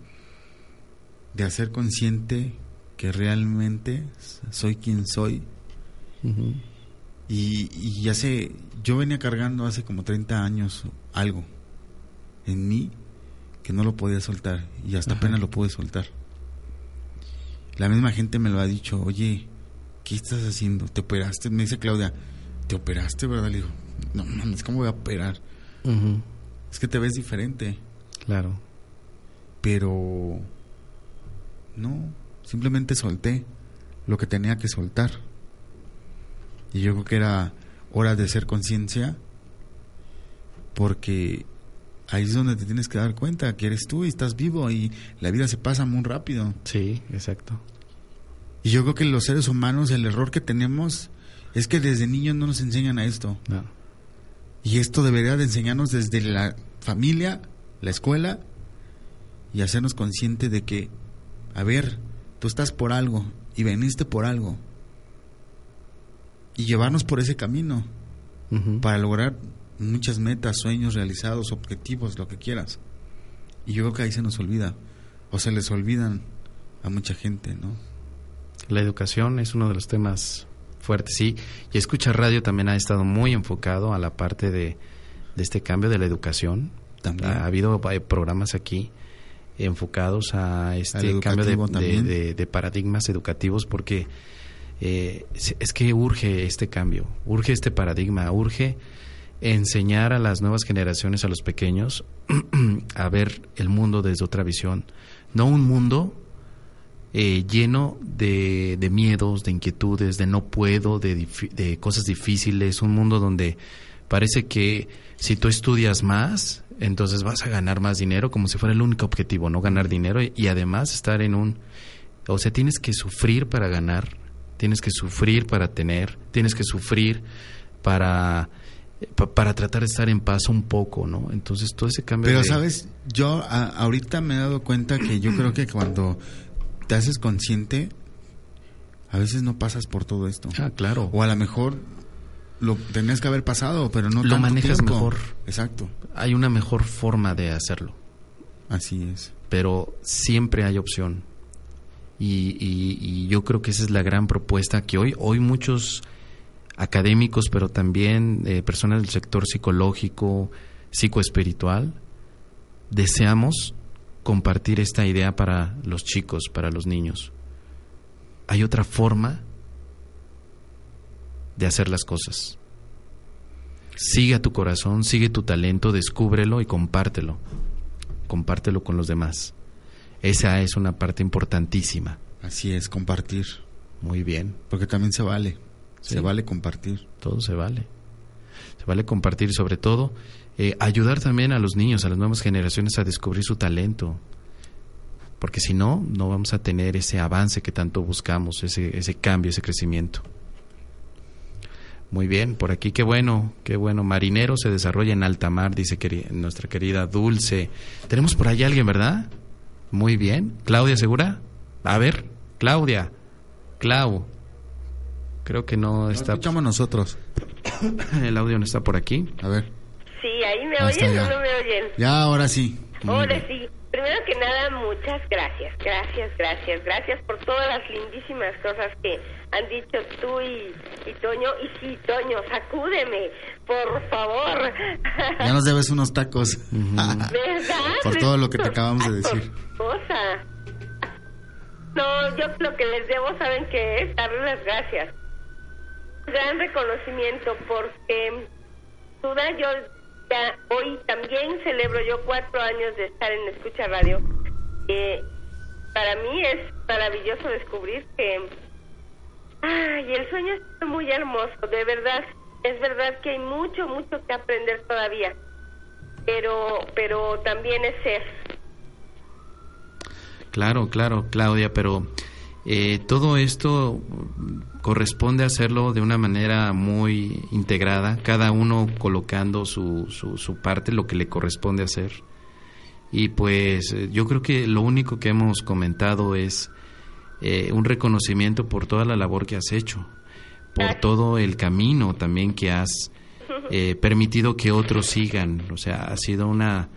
de hacer consciente que realmente soy quien soy. Y, y hace, yo venía cargando hace como 30 años algo en mí que no lo podía soltar y hasta apenas lo pude soltar. La misma gente me lo ha dicho, oye, ¿qué estás haciendo? ¿Te operaste? Me dice Claudia, ¿te operaste, verdad? Le digo, no mames, ¿cómo voy a operar? Es que te ves diferente. Claro. Pero no, simplemente solté lo que tenía que soltar. Y yo creo que era hora de ser conciencia porque ahí es donde te tienes que dar cuenta que eres tú y estás vivo y la vida se pasa muy rápido. Sí, exacto. Y yo creo que los seres humanos el error que tenemos es que desde niños no nos enseñan a esto. Y esto debería de enseñarnos desde la familia, la escuela y hacernos consciente de que, a ver, tú estás por algo y veniste por algo. Y llevarnos por ese camino para lograr muchas metas, sueños realizados, objetivos, lo que quieras. Y yo creo que ahí se nos olvida, o se les olvidan a mucha gente, ¿no? La educación es uno de los temas fuertes, sí. Y escucha radio también ha estado muy enfocado a la parte de, este cambio de la educación. También. Ha, habido programas aquí enfocados a este cambio de, de, paradigmas educativos porque eh, es que urge este cambio, urge este paradigma, urge enseñar a las nuevas generaciones, a los pequeños, a ver el mundo desde otra visión. No un mundo eh, lleno de, de, miedos, de inquietudes, de no puedo, de, de, cosas difíciles, un mundo donde parece que si tú estudias más, entonces vas a ganar más dinero, como si fuera el único objetivo, no ganar dinero y además estar en un... O sea, tienes que sufrir para ganar, tienes que sufrir para tener, tienes que sufrir para para tratar de estar en paz un poco, ¿no? Entonces todo ese cambio. Pero sabes, yo ahorita me he dado cuenta que yo creo que cuando te haces consciente, a veces no pasas por todo esto. Ah, claro. O a lo mejor lo tenías que haber pasado, pero no lo manejas mejor. Exacto. Hay una mejor forma de hacerlo. Así es. Pero siempre hay opción. Y, yo creo que esa es la gran propuesta que hoy, hoy muchos académicos, pero también eh, personas del sector psicológico, psicoespiritual, deseamos compartir esta idea para los chicos, para los niños. Hay otra forma de hacer las cosas. Sigue tu corazón, sigue tu talento, descúbrelo y compártelo. Compártelo con los demás. Esa es una parte importantísima. Así es, compartir. Muy bien. Porque también se vale. Se vale compartir. Todo se vale. Se vale compartir, sobre todo, eh, ayudar también a los niños, a las nuevas generaciones a descubrir su talento. Porque si no, no vamos a tener ese avance que tanto buscamos, ese, ese cambio, ese crecimiento. Muy bien, por aquí qué bueno, qué bueno. Marinero se desarrolla en alta mar, dice nuestra querida Dulce. Tenemos por ahí alguien, ¿verdad? Muy bien. Claudia, ¿segura? A ver, Claudia. Clau. Creo que no está. escuchamos nosotros. El audio no está por aquí. A ver. Sí, sí, ahí me oyen o no me oyen. Ya, ahora sí. Ahora sí. Primero que nada, muchas gracias, gracias, gracias, gracias por todas las lindísimas cosas que han dicho tú y, Toño. Y sí, Toño, sacúdeme, por favor. Ya nos debes unos tacos. ¿Verdad? por todo lo que te acabamos de decir. Cosa. No, yo lo que les debo, ¿saben que es? Darles las gracias. Gran reconocimiento porque, duda, yo hoy también celebro yo cuatro años de estar en Escucha Radio. Eh, para mí es maravilloso descubrir que ay, el sueño es muy hermoso, de verdad. Es verdad que hay mucho, mucho que aprender todavía, pero, pero también es ser. Claro, claro, Claudia, pero eh, todo esto corresponde hacerlo de una manera muy integrada, cada uno colocando su, su, parte, lo que le corresponde hacer. Y pues eh, yo creo que lo único que hemos comentado es eh, un reconocimiento por toda la labor que has hecho, por todo el camino también que has permitido que otros sigan. O sea, ha sido una,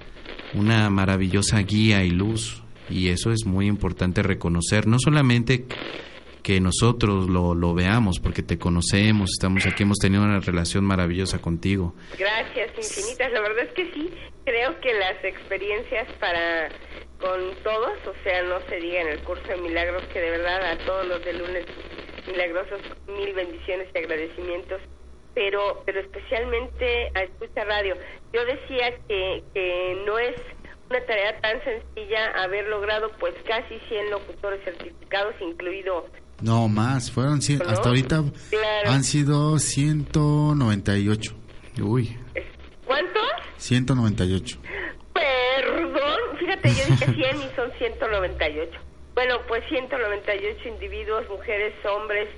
una maravillosa guía y luz y eso es muy importante reconocer, no solamente que nosotros lo, lo veamos, porque te conocemos, estamos aquí, hemos tenido una relación maravillosa contigo. Gracias, infinitas. La verdad es que sí, creo que las experiencias para con todos, o sea, no se diga en el curso de milagros, que de verdad a todos los de lunes milagrosos, mil bendiciones y agradecimientos, pero, pero especialmente a Escucha Radio. Yo decía que, que no es una tarea tan sencilla haber logrado pues casi 100 locutores certificados, incluido... No, más, fueron 100, hasta ahorita han sido 198. Uy. ¿Cuántos? 198. Perdón, fíjate, yo dije 100 y son 198. Bueno, pues 198 individuos, mujeres, hombres,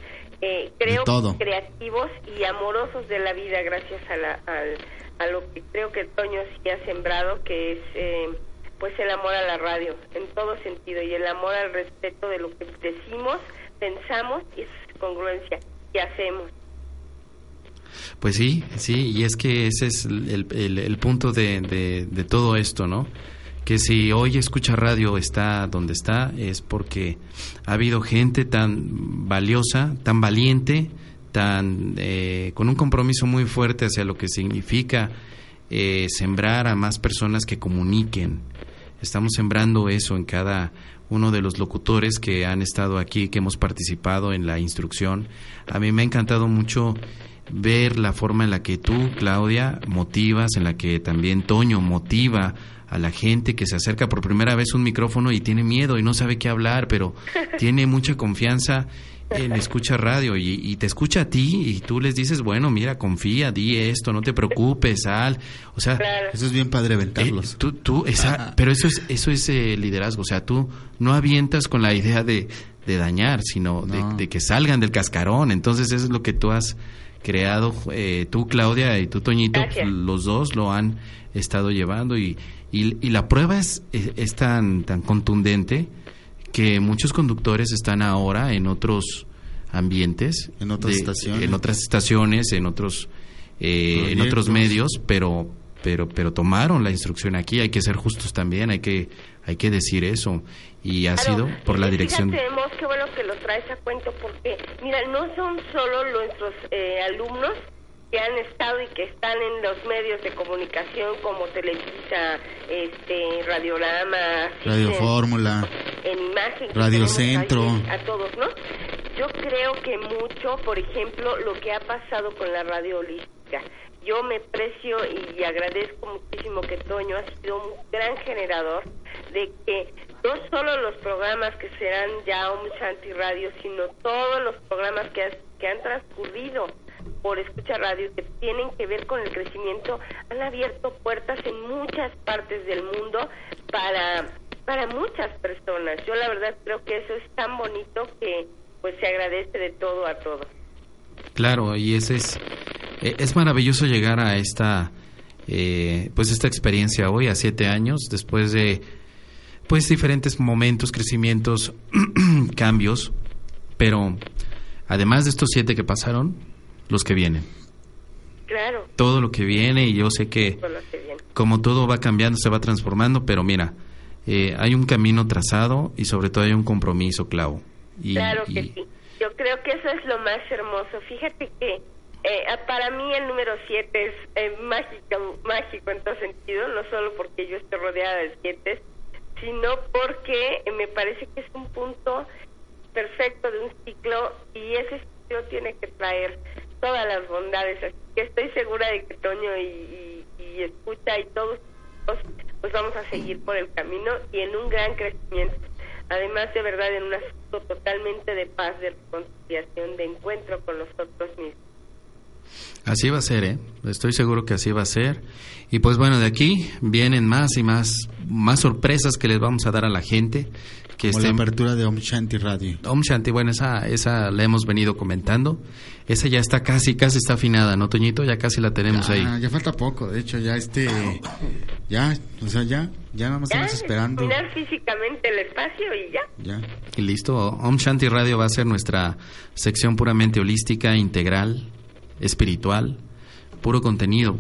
eh, creo creativos y amorosos de la vida gracias a la, al a lo que creo que Toño sí ha sembrado, que es eh, pues el amor a la radio, en todo sentido, y el amor al respeto de lo que decimos, pensamos y es congruencia, y hacemos. Pues sí, sí, y es que ese es el, punto de, de, todo esto, ¿no? Que si hoy escucha radio está donde está, es porque ha habido gente tan valiosa, tan valiente, tan eh, con un compromiso muy fuerte hacia lo que significa eh, sembrar a más personas que comuniquen. Estamos sembrando eso en cada uno de los locutores que han estado aquí, que hemos participado en la instrucción. A mí me ha encantado mucho ver la forma en la que tú, Claudia, motivas, en la que también Toño motiva a la gente que se acerca por primera vez a un micrófono y tiene miedo y no sabe qué hablar, pero tiene mucha confianza en escucha radio y, te escucha a ti y tú les dices, bueno, mira, confía, di esto, no te preocupes, sal. O sea, eso es bien padre aventarlos. Eh, tú, tú, esa, pero eso es, eso es eh, liderazgo. O sea, tú no avientas con la idea de, de dañar, sino de, que salgan del cascarón. Entonces, eso es lo que tú has creado, eh, tú, Claudia, y tú, Toñito, los dos lo han estado llevando y, y, la prueba es, es tan, tan contundente que muchos conductores están ahora en otros ambientes, en otras estaciones, en otras estaciones, en otros eh, en otros medios, pero pero pero tomaron la instrucción aquí. Hay que ser justos también, hay que hay que decir eso y ha sido por la dirección. Tenemos qué bueno que lo traes a cuento porque mira no son solo nuestros eh, alumnos que han estado y que están en los medios de comunicación como Televisa, este, Radiorama, Radio Fórmula, en imagen, Radio Centro, a todos, ¿no? Yo creo que mucho, por ejemplo, lo que ha pasado con la radio holística. Yo me precio y agradezco muchísimo que Toño ha sido un gran generador de que no solo los programas que serán ya Shanti Radio, sino todos los programas que, han transcurrido por escucha radio que tienen que ver con el crecimiento han abierto puertas en muchas partes del mundo para para muchas personas. Yo la verdad creo que eso es tan bonito que pues se agradece de todo a todo. Claro, y ese es es maravilloso llegar a esta eh, pues esta experiencia hoy a siete años después de pues diferentes momentos, crecimientos, cambios, pero además de estos siete que pasaron, los que vienen. claro. todo lo que viene y yo sé que como todo va cambiando, se va transformando, pero mira, eh, hay un camino trazado y sobre todo hay un compromiso, Clau. Y, Claro que y- sí. Yo creo que eso es lo más hermoso. Fíjate que eh, para mí el número 7 es eh, mágico, mágico en todo sentido, no solo porque yo estoy rodeada de 7, sino porque me parece que es un punto perfecto de un ciclo y ese ciclo tiene que traer todas las bondades. Así que estoy segura de que Toño y, escucha y todos pues vamos a seguir por el camino y en un gran crecimiento. Además, de verdad, en un asunto totalmente de paz, de reconciliación, de encuentro con nosotros mismos. Así va a ser, ¿eh? Estoy seguro que así va a ser. Y pues bueno, de aquí vienen más y más, más sorpresas que les vamos a dar a la gente. Que Como la apertura de Om Shanti Radio. Om Shanti, bueno, esa, esa la hemos venido comentando. Esa ya está casi, casi está afinada, ¿no, Toñito? Ya casi la tenemos ahí. Ah, ya falta poco, de hecho, ya este. Ya, o sea, ya, ya nada más Ya, estamos esperando. mirar físicamente el espacio y ya. Ya. Y listo, Om Shanti Radio va a ser nuestra sección puramente holística, integral, espiritual, puro contenido,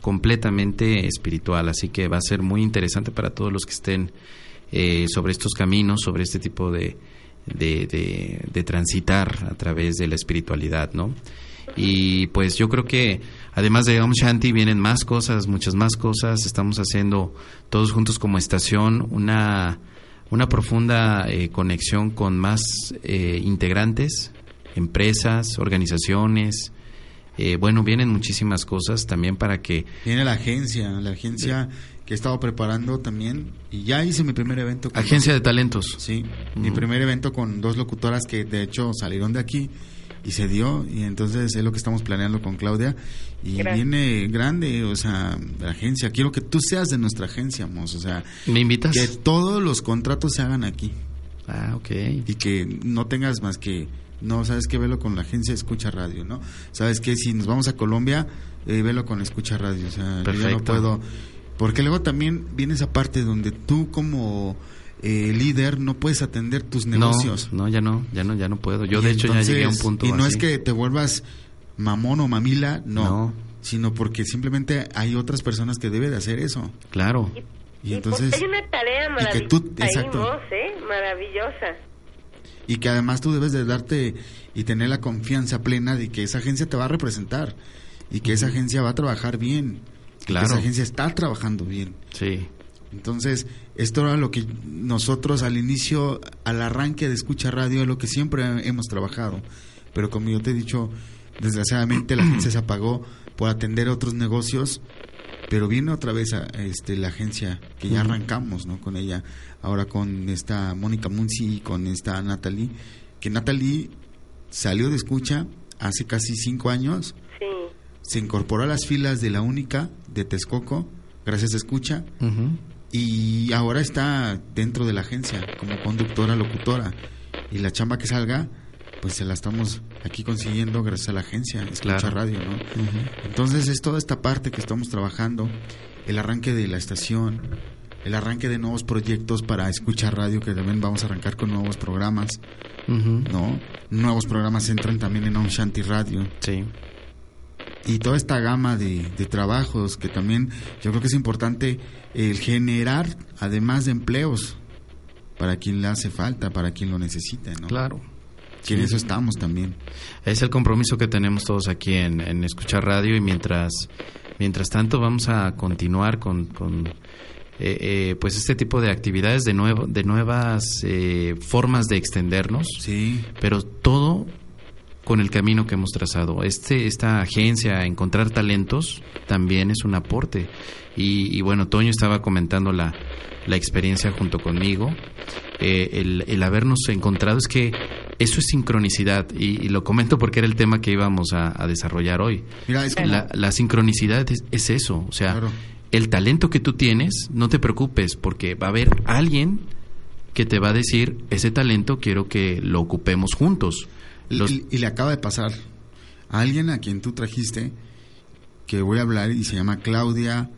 completamente espiritual. Así que va a ser muy interesante para todos los que estén eh, sobre estos caminos, sobre este tipo de, de, de- transitar a través de la espiritualidad, ¿no? Y pues yo creo que además de Om Shanti vienen más cosas, muchas más cosas. Estamos haciendo todos juntos como estación una, una profunda eh, conexión con más eh, integrantes, empresas, organizaciones. Eh, bueno, vienen muchísimas cosas también para que... Viene la agencia, la agencia que he estado preparando también. Y ya hice mi primer evento. con Agencia de talentos. Sí, mi Mm. primer evento con dos locutoras que de hecho salieron de aquí y se dio y entonces es lo que estamos planeando con Claudia y Gracias. viene grande, o sea, la agencia, quiero que tú seas de nuestra agencia, Mos, o sea, ¿Me invitas? que todos los contratos se hagan aquí Ah, ok. y que no tengas más que no, sabes que velo con la agencia Escucha Radio, ¿no? Sabes que si nos vamos a Colombia, eh, velo con Escucha Radio, o sea, yo ya no puedo porque luego también viene esa parte donde tú como eh, líder no puedes atender tus negocios. No, no, ya no, ya no, ya no puedo. Yo Y de hecho ya llegué a un entonces- punto Y no así. es que te vuelvas mamón o mamila, no, No. Sino porque simplemente hay otras personas que deben de hacer eso. Claro. Y, Y entonces... hay una tarea que maravillosa tú- ahí, exacto. Mos, ¿eh? Maravillosa. Y que además tú debes de darte y tener la confianza plena de que esa agencia te va a representar. Y que esa agencia va a trabajar bien. Claro. Que esa agencia está trabajando bien. Sí. Entonces, esto era lo que nosotros al inicio, al arranque de Escucha Radio, es lo que siempre hemos trabajado. Pero como yo te he dicho, desgraciadamente la agencia se apagó por atender otros negocios, pero viene otra vez a, este, la agencia que ya arrancamos ¿no? con ella, ahora con esta Mónica Munzi y con esta Natalie, que Natalie salió de Escucha hace casi cinco años, Sí. se incorporó a las filas de la única de Texcoco, gracias a Escucha, y ahora está dentro de la agencia como conductora, locutora. Y la chamba que salga, pues se la estamos aquí consiguiendo gracias a la agencia, escucha Claro. radio, ¿no? Entonces es toda esta parte que estamos trabajando, el arranque de la estación, el arranque de nuevos proyectos para escuchar radio, que también vamos a arrancar con nuevos programas. ¿no? Nuevos programas entran también en On Shanti Radio Sí. y toda esta gama de, de trabajos que también yo creo que es importante el generar además de empleos para quien le hace falta, para quien lo necesita, ¿no? Claro. Que en eso estamos también. Es el compromiso que tenemos todos aquí en, en escuchar radio y mientras mientras tanto vamos a continuar con, con, eh, eh, pues este tipo de actividades de nuevo de nuevas eh, formas de extendernos Sí, pero todo con el camino que hemos trazado. Este, esta agencia, Encontrar Talentos, también es un aporte. Y, y bueno, Toño estaba comentando la, la experiencia junto conmigo. Eh, el, el habernos encontrado es que eso es sincronicidad. Y, y lo comento porque era el tema que íbamos a, a desarrollar hoy. mira, es como... La, la sincronicidad es, es eso. O sea, Claro. el talento que tú tienes, no te preocupes, porque va a haber alguien que te va a decir, ese talento quiero que lo ocupemos juntos. Los- y, y le acaba de pasar a alguien a quien tú trajiste que voy a hablar y se llama Claudia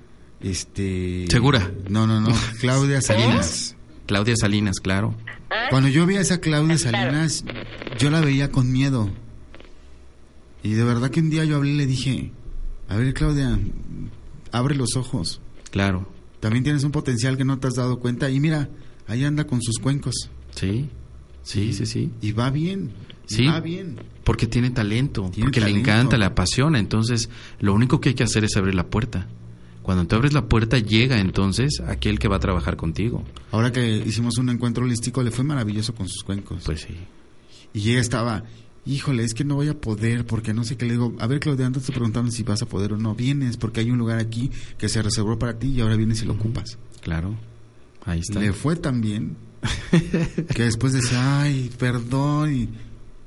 este ¿Segura? No, no, no, Claudia Salinas. Claudia Salinas, claro. Ah, Cuando yo vi a esa Claudia Claro. Salinas, yo la veía con miedo. Y de verdad que un día yo hablé y le dije, A ver, Claudia, abre los ojos. Claro. También tienes un potencial que no te has dado cuenta y mira, ahí anda con sus cuencos. Sí, sí, sí, sí. Y va bien. Sí. Va bien. Porque tiene talento, Tiene porque le encanta, le apasiona. Entonces, lo único que hay que hacer es abrir la puerta. Cuando tú abres la puerta, llega entonces aquel que va a trabajar contigo. Ahora que hicimos un encuentro holístico, le fue maravilloso con sus cuencos. Pues sí. Y ella estaba, híjole, es que no voy a poder, porque no sé qué le digo. A ver, Claudia, antes te preguntaron si vas a poder o no. Vienes, porque hay un lugar aquí que se reservó para ti y ahora vienes y lo ocupas. Claro. Ahí está. Le fue tan bien que después decía, ay, perdón, y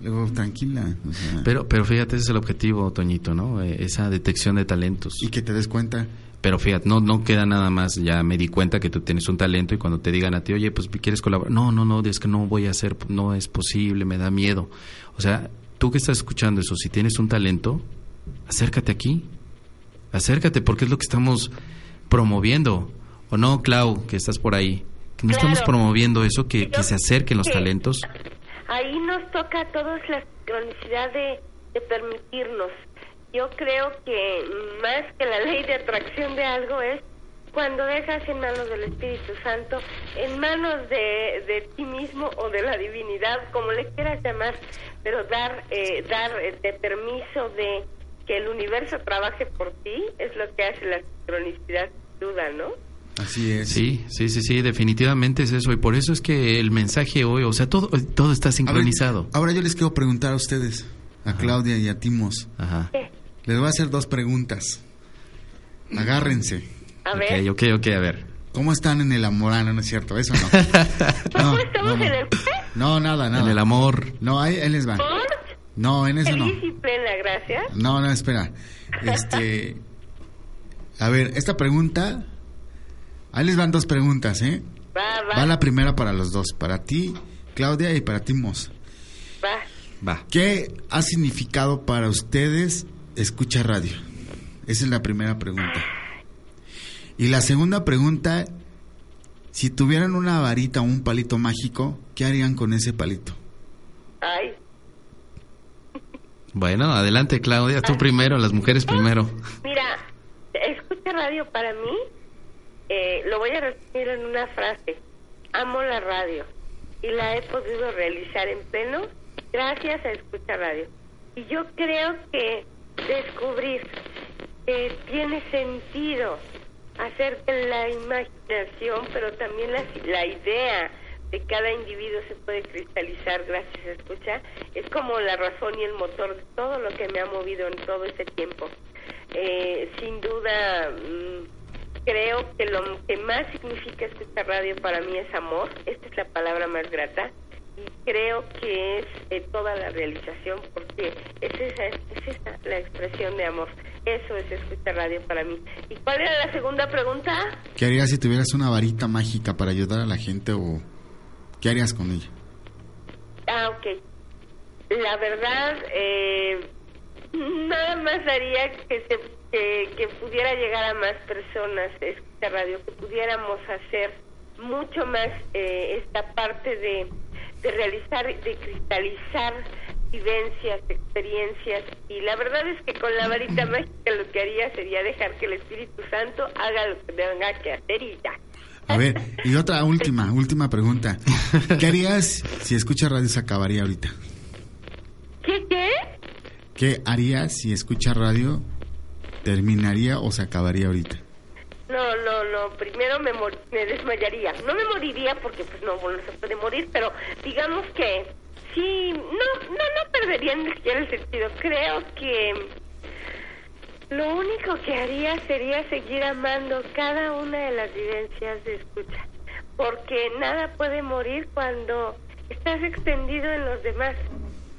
luego, tranquila. o sea, Pero, pero fíjate, ese es el objetivo, Toñito, ¿no? Eh, esa detección de talentos. y que te des cuenta. Pero fíjate, no, no queda nada más, ya me di cuenta que tú tienes un talento y cuando te digan a ti, oye, pues quieres colaborar, no, no, no, es que no voy a hacer, no es posible, me da miedo. O sea, tú que estás escuchando eso, si tienes un talento, acércate aquí, acércate porque es lo que estamos promoviendo. ¿O no, Clau, que estás por ahí? Que no estamos promoviendo eso, que, Yo- que se acerquen los que talentos. Ahí nos toca a todos la sincronicidad de, de permitirnos. Yo creo que más que la ley de atracción de algo es cuando dejas en manos del Espíritu Santo, en manos de, de ti mismo o de la divinidad, como le quieras llamar, pero dar, eh, dar eh, de permiso de que el universo trabaje por ti es lo que hace la sincronicidad, sin duda, ¿no? Así es. Sí, sí, sí, sí, definitivamente es eso. Y por eso es que el mensaje hoy, o sea, todo, todo está ver, sincronizado. ahora yo les quiero preguntar a ustedes, a Claudia y a Timos. Ajá. Les voy a hacer dos preguntas. Agárrense. A ver, Ok, ok, ok, a ver. ¿Cómo están en el amor? Ah, no, no es cierto, eso no. ¿cómo No, estamos no, en no. el No, nada, nada. En el amor. No, ahí, ahí les va. ¿Por? No, en eso no. Feliz y plena, gracias. No, no, espera. Este. A ver, esta pregunta. Ahí les van dos preguntas, ¿eh? Va, va, Va la primera para los dos. Para ti, Claudia, y para ti, Mos. va. Va. ¿Qué ha significado para ustedes escucha radio? Esa es la primera pregunta. Y la segunda pregunta, si tuvieran una varita o un palito mágico, ¿qué harían con ese palito? Ay, Bueno, adelante, Claudia. Tú primero, las mujeres primero. mira, escucha radio para mí, eh, lo voy a resumir en una frase. Amo la radio y la he podido realizar en pleno gracias a escucha radio. Y yo creo que descubrir que tiene sentido hacer que la imaginación, pero también la, la idea de cada individuo se puede cristalizar gracias a escucha, es como la razón y el motor de todo lo que me ha movido en todo ese tiempo. Eh, sin duda, mm, creo que lo que más significa escuchar radio para mí es amor, esta es la palabra más grata, creo que es eh, toda la realización porque es esa, es esa la expresión de amor. Eso es escuchar radio para mí. ¿Y cuál era la segunda pregunta? ¿Qué harías si tuvieras una varita mágica para ayudar a la gente o qué harías con ella? Ah, ok. La verdad, eh, nada más haría que, se, que, que pudiera llegar a más personas esta radio, que pudiéramos hacer mucho más eh, esta parte de, de realizar, de cristalizar vivencias, experiencias. Y la verdad es que con la varita mágica lo que haría sería dejar que el Espíritu Santo haga lo que tenga que hacer y ya. A ver, y otra última, última pregunta. ¿Qué harías si escucha radio se acabaría ahorita? ¿Qué, qué? ¿Qué harías si escucha radio terminaría o se acabaría ahorita? No, no, no. Primero me, mor- me desmayaría. No me moriría porque pues no, no se puede morir, pero digamos que sí, no, no, no perdería ni siquiera el sentido. Creo que lo único que haría sería seguir amando cada una de las vivencias de escucha, porque nada puede morir cuando estás extendido en los demás.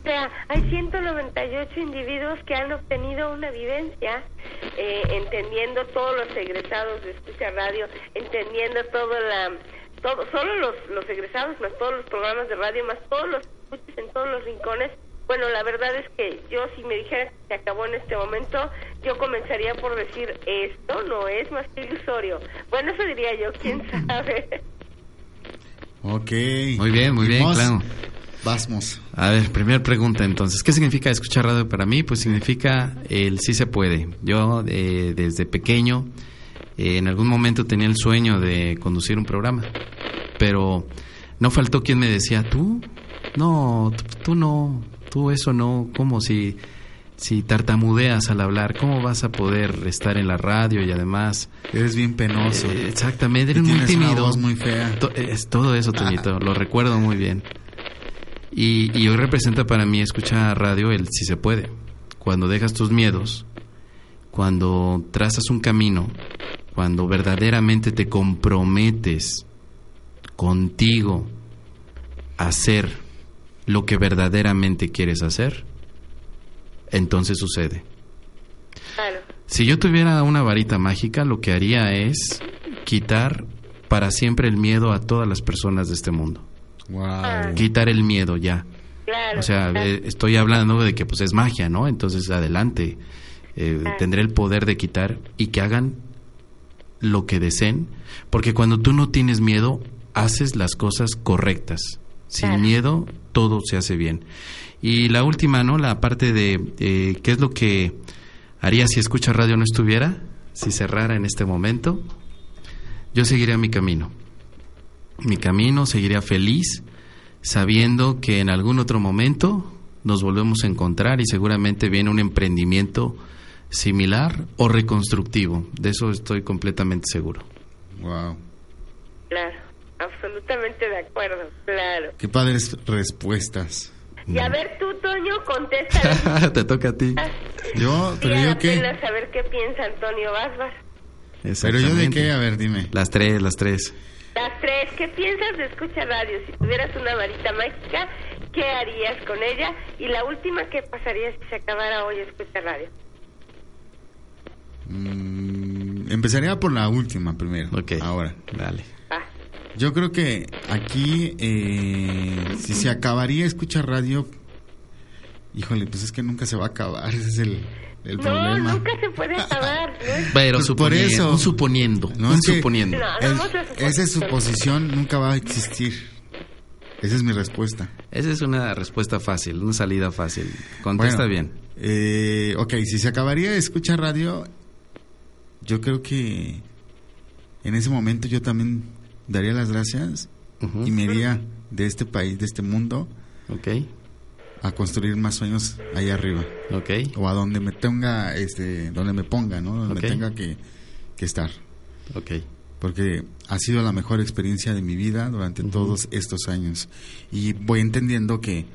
O sea, hay 198 individuos que han obtenido una vivencia, eh, entendiendo todos los egresados de Escucha Radio, entendiendo todo la, todo, solo los, los egresados, más todos los programas de radio, más todos los escuchas en todos los rincones. Bueno, la verdad es que yo si me dijera que se acabó en este momento, yo comenzaría por decir, esto no es más que ilusorio. Bueno, eso diría yo, quién sabe. Ok. Muy bien, muy bien, claro. Vamos. A ver, primera pregunta entonces. ¿Qué significa escuchar radio para mí? Pues significa el sí se puede. Yo eh, desde pequeño eh, en algún momento tenía el sueño de conducir un programa, pero no faltó quien me decía, tú, no, tú, no, tú eso no, como si si tartamudeas al hablar, ¿cómo vas a poder estar en la radio y además... Eres bien penoso. Eh, exactamente, eres muy tímido. Una voz muy fea. es todo eso, Toñito, lo recuerdo muy bien. Y, y hoy representa para mí escuchar radio el si se puede. Cuando dejas tus miedos, cuando trazas un camino, cuando verdaderamente te comprometes contigo a hacer lo que verdaderamente quieres hacer, entonces sucede. Si yo tuviera una varita mágica, lo que haría es quitar para siempre el miedo a todas las personas de este mundo. Quitar el miedo ya. o sea, eh, estoy hablando de que pues es magia, ¿no? Entonces adelante. Eh, tendré el poder de quitar y que hagan lo que deseen, porque cuando tú no tienes miedo, haces las cosas correctas. Sin miedo, todo se hace bien. Y la última, ¿no? La parte de eh, qué es lo que haría si escucha radio no estuviera, si cerrara en este momento. Yo seguiría mi camino. Mi camino, seguiría feliz, sabiendo que en algún otro momento nos volvemos a encontrar y seguramente viene un emprendimiento similar o reconstructivo. De eso estoy completamente seguro. Wow. Claro, absolutamente de acuerdo, claro. Qué padres respuestas. Y a ver tú, Toño, contesta. Te toca a ti. Yo, pero yo qué. saber qué piensa Antonio Vázquez. Pero yo de qué, a ver, dime. Las tres, las tres. Las tres, ¿qué piensas de Escucha Radio? Si tuvieras una varita mágica, ¿qué harías con ella? Y la última, ¿qué pasaría si se acabara hoy Escucha Radio? Mm, empezaría por la última primero. Ok. Ahora. Dale. Yo creo que aquí, eh, si se acabaría escuchar radio, híjole, pues es que nunca se va a acabar, ese es el, el no, problema. nunca se puede acabar. Pero por eso, un suponiendo, no, un suponiendo. esa suposición nunca va a existir. Esa es mi respuesta. Esa es una respuesta fácil, una salida fácil. Contesta bien. Eh, ok, si se acabaría de escuchar radio, yo creo que en ese momento yo también daría las gracias y me iría de este país, de este mundo, a construir más sueños allá arriba. O a donde me tenga, este, donde me ponga, ¿no? Donde me tenga que, estar. Porque ha sido la mejor experiencia de mi vida durante todos estos años. Y voy entendiendo que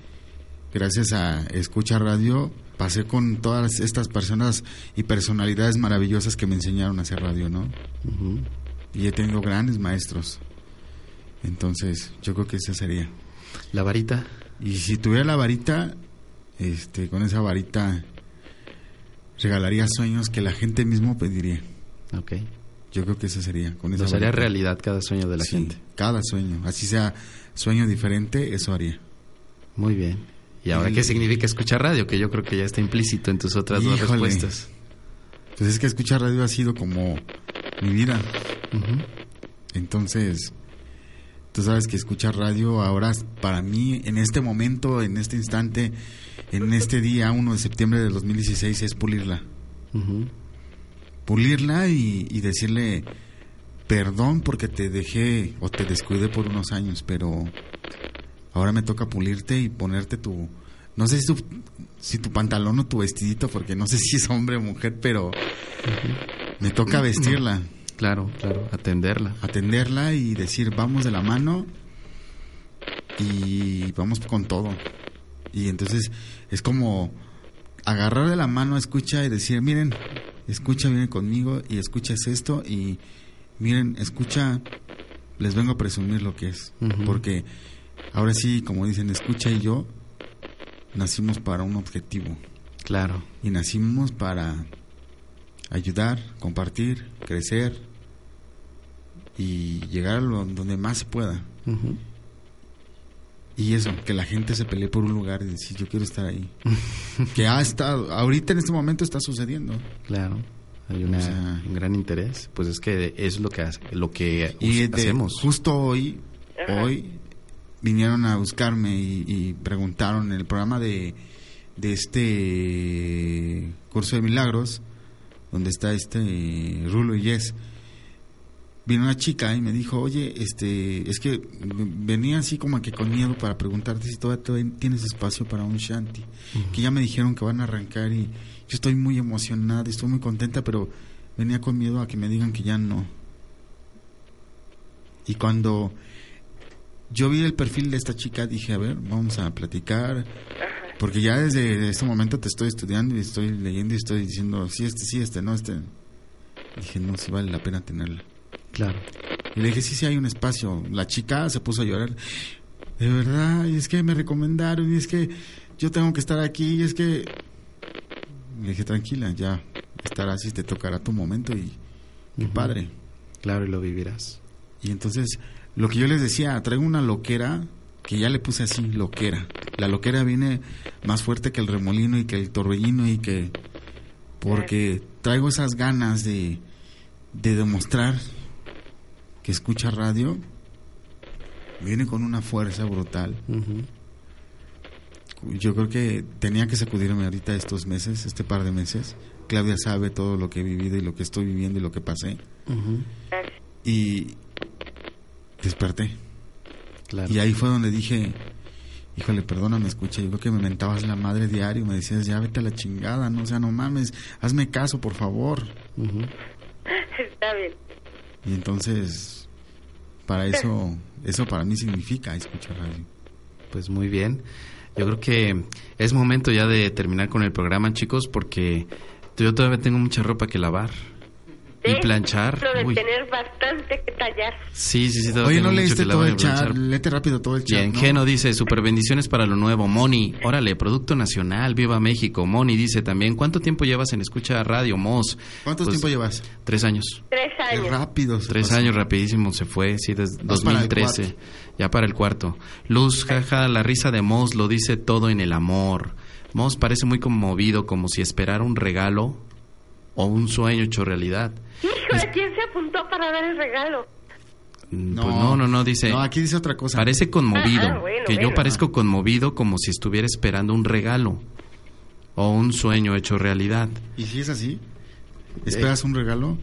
gracias a Escucha Radio pasé con todas estas personas y personalidades maravillosas que me enseñaron a hacer radio, ¿no? y he tenido grandes maestros. Entonces, yo creo que esa sería. ¿La varita? Y si tuviera la varita, este, con esa varita regalaría sueños que la gente mismo pediría. Ok. Yo creo que esa sería. Con esa haría realidad cada sueño de la gente. Cada sueño. Así sea sueño diferente, eso haría. Muy bien. ¿Y ahora qué significa escuchar radio? Que yo creo que ya está implícito en tus otras dos respuestas. Pues es que escuchar radio ha sido como mi vida. Entonces, tú sabes que escuchar radio ahora para mí, en este momento, en este instante, en este día 1 de septiembre de 2016, es pulirla. Pulirla y, y, decirle perdón porque te dejé o te descuidé por unos años, pero ahora me toca pulirte y ponerte tu... No sé si tu, si tu pantalón o tu vestidito, porque no sé si es hombre o mujer, pero me toca vestirla. Claro, claro, atenderla. Atenderla y decir, vamos de la mano y vamos con todo. Y entonces es como agarrar de la mano, escucha y decir, miren, escucha, viene conmigo y escuchas esto y miren, escucha, les vengo a presumir lo que es. Porque ahora sí, como dicen, escucha y yo nacimos para un objetivo. Claro. Y nacimos para ayudar, compartir, crecer y llegar a donde más se pueda. Y eso, que la gente se pelee por un lugar y decir, yo quiero estar ahí. que ha estado, ahorita en este momento está sucediendo. Claro. Hay un gran interés. Pues es que es lo que, lo que y hacemos. Justo hoy, hoy vinieron a buscarme y, preguntaron en el programa de, de este curso de milagros, donde está este Rulo y Yes, vino una chica y me dijo, oye, este, es que venía así como que con miedo para preguntarte si todavía tienes espacio para un shanty, que ya me dijeron que van a arrancar y yo estoy muy emocionada, estoy muy contenta, pero venía con miedo a que me digan que ya no. Y cuando yo vi el perfil de esta chica, dije, a ver, vamos a platicar, porque ya desde este momento te estoy estudiando y estoy leyendo y estoy diciendo, sí, este, sí, este, no, este. Dije, no, si vale la pena tenerla. Claro. Y le dije, sí, sí, hay un espacio. La chica se puso a llorar. De verdad, y es que me recomendaron, y es que yo tengo que estar aquí, y es que... Le dije, tranquila, ya estarás y te tocará tu momento y... Mi padre. Claro, y lo vivirás. Y entonces, lo que yo les decía, traigo una loquera que ya le puse así, loquera. La loquera viene más fuerte que el remolino y que el torbellino y que... Porque traigo esas ganas de, de demostrar que escucha radio viene con una fuerza brutal. Yo creo que tenía que sacudirme ahorita estos meses, este par de meses. Claudia sabe todo lo que he vivido y lo que estoy viviendo y lo que pasé. Y desperté. Y ahí fue donde dije, híjole, perdóname, escucha, yo creo que me mentabas la madre diario, me decías, ya vete a la chingada, no, o sea, no mames, hazme caso, por favor. Está bien. Y entonces, para eso, eso para mí significa escuchar radio. Pues muy bien. Yo creo que es momento ya de terminar con el programa, chicos, porque yo todavía tengo mucha ropa que lavar. Y planchar. de tener bastante que tallar. Sí, sí, sí. Oye, no leíste todo el chat. Léete rápido todo el chat. Bien, Geno dice, super bendiciones para lo nuevo. Moni, órale, Producto Nacional, viva México. Moni dice también, ¿cuánto tiempo llevas en Escucha Radio, Mos? ¿Cuánto pues, tiempo llevas? Tres años. Tres años. Qué rápido. Tres años, rapidísimo se fue, sí, desde 2013. ya para el cuarto. Luz, jaja, la risa de Mos lo dice todo en el amor. Mos parece muy conmovido, como si esperara un regalo o un sueño hecho realidad. Híjole, ¿quién se apuntó para dar el regalo? Mm, pues no, no, no, dice. No, aquí dice otra cosa. Parece conmovido. Ah, que yo parezco conmovido como si estuviera esperando un regalo o un sueño hecho realidad. ¿Y si es así? ¿Esperas un regalo?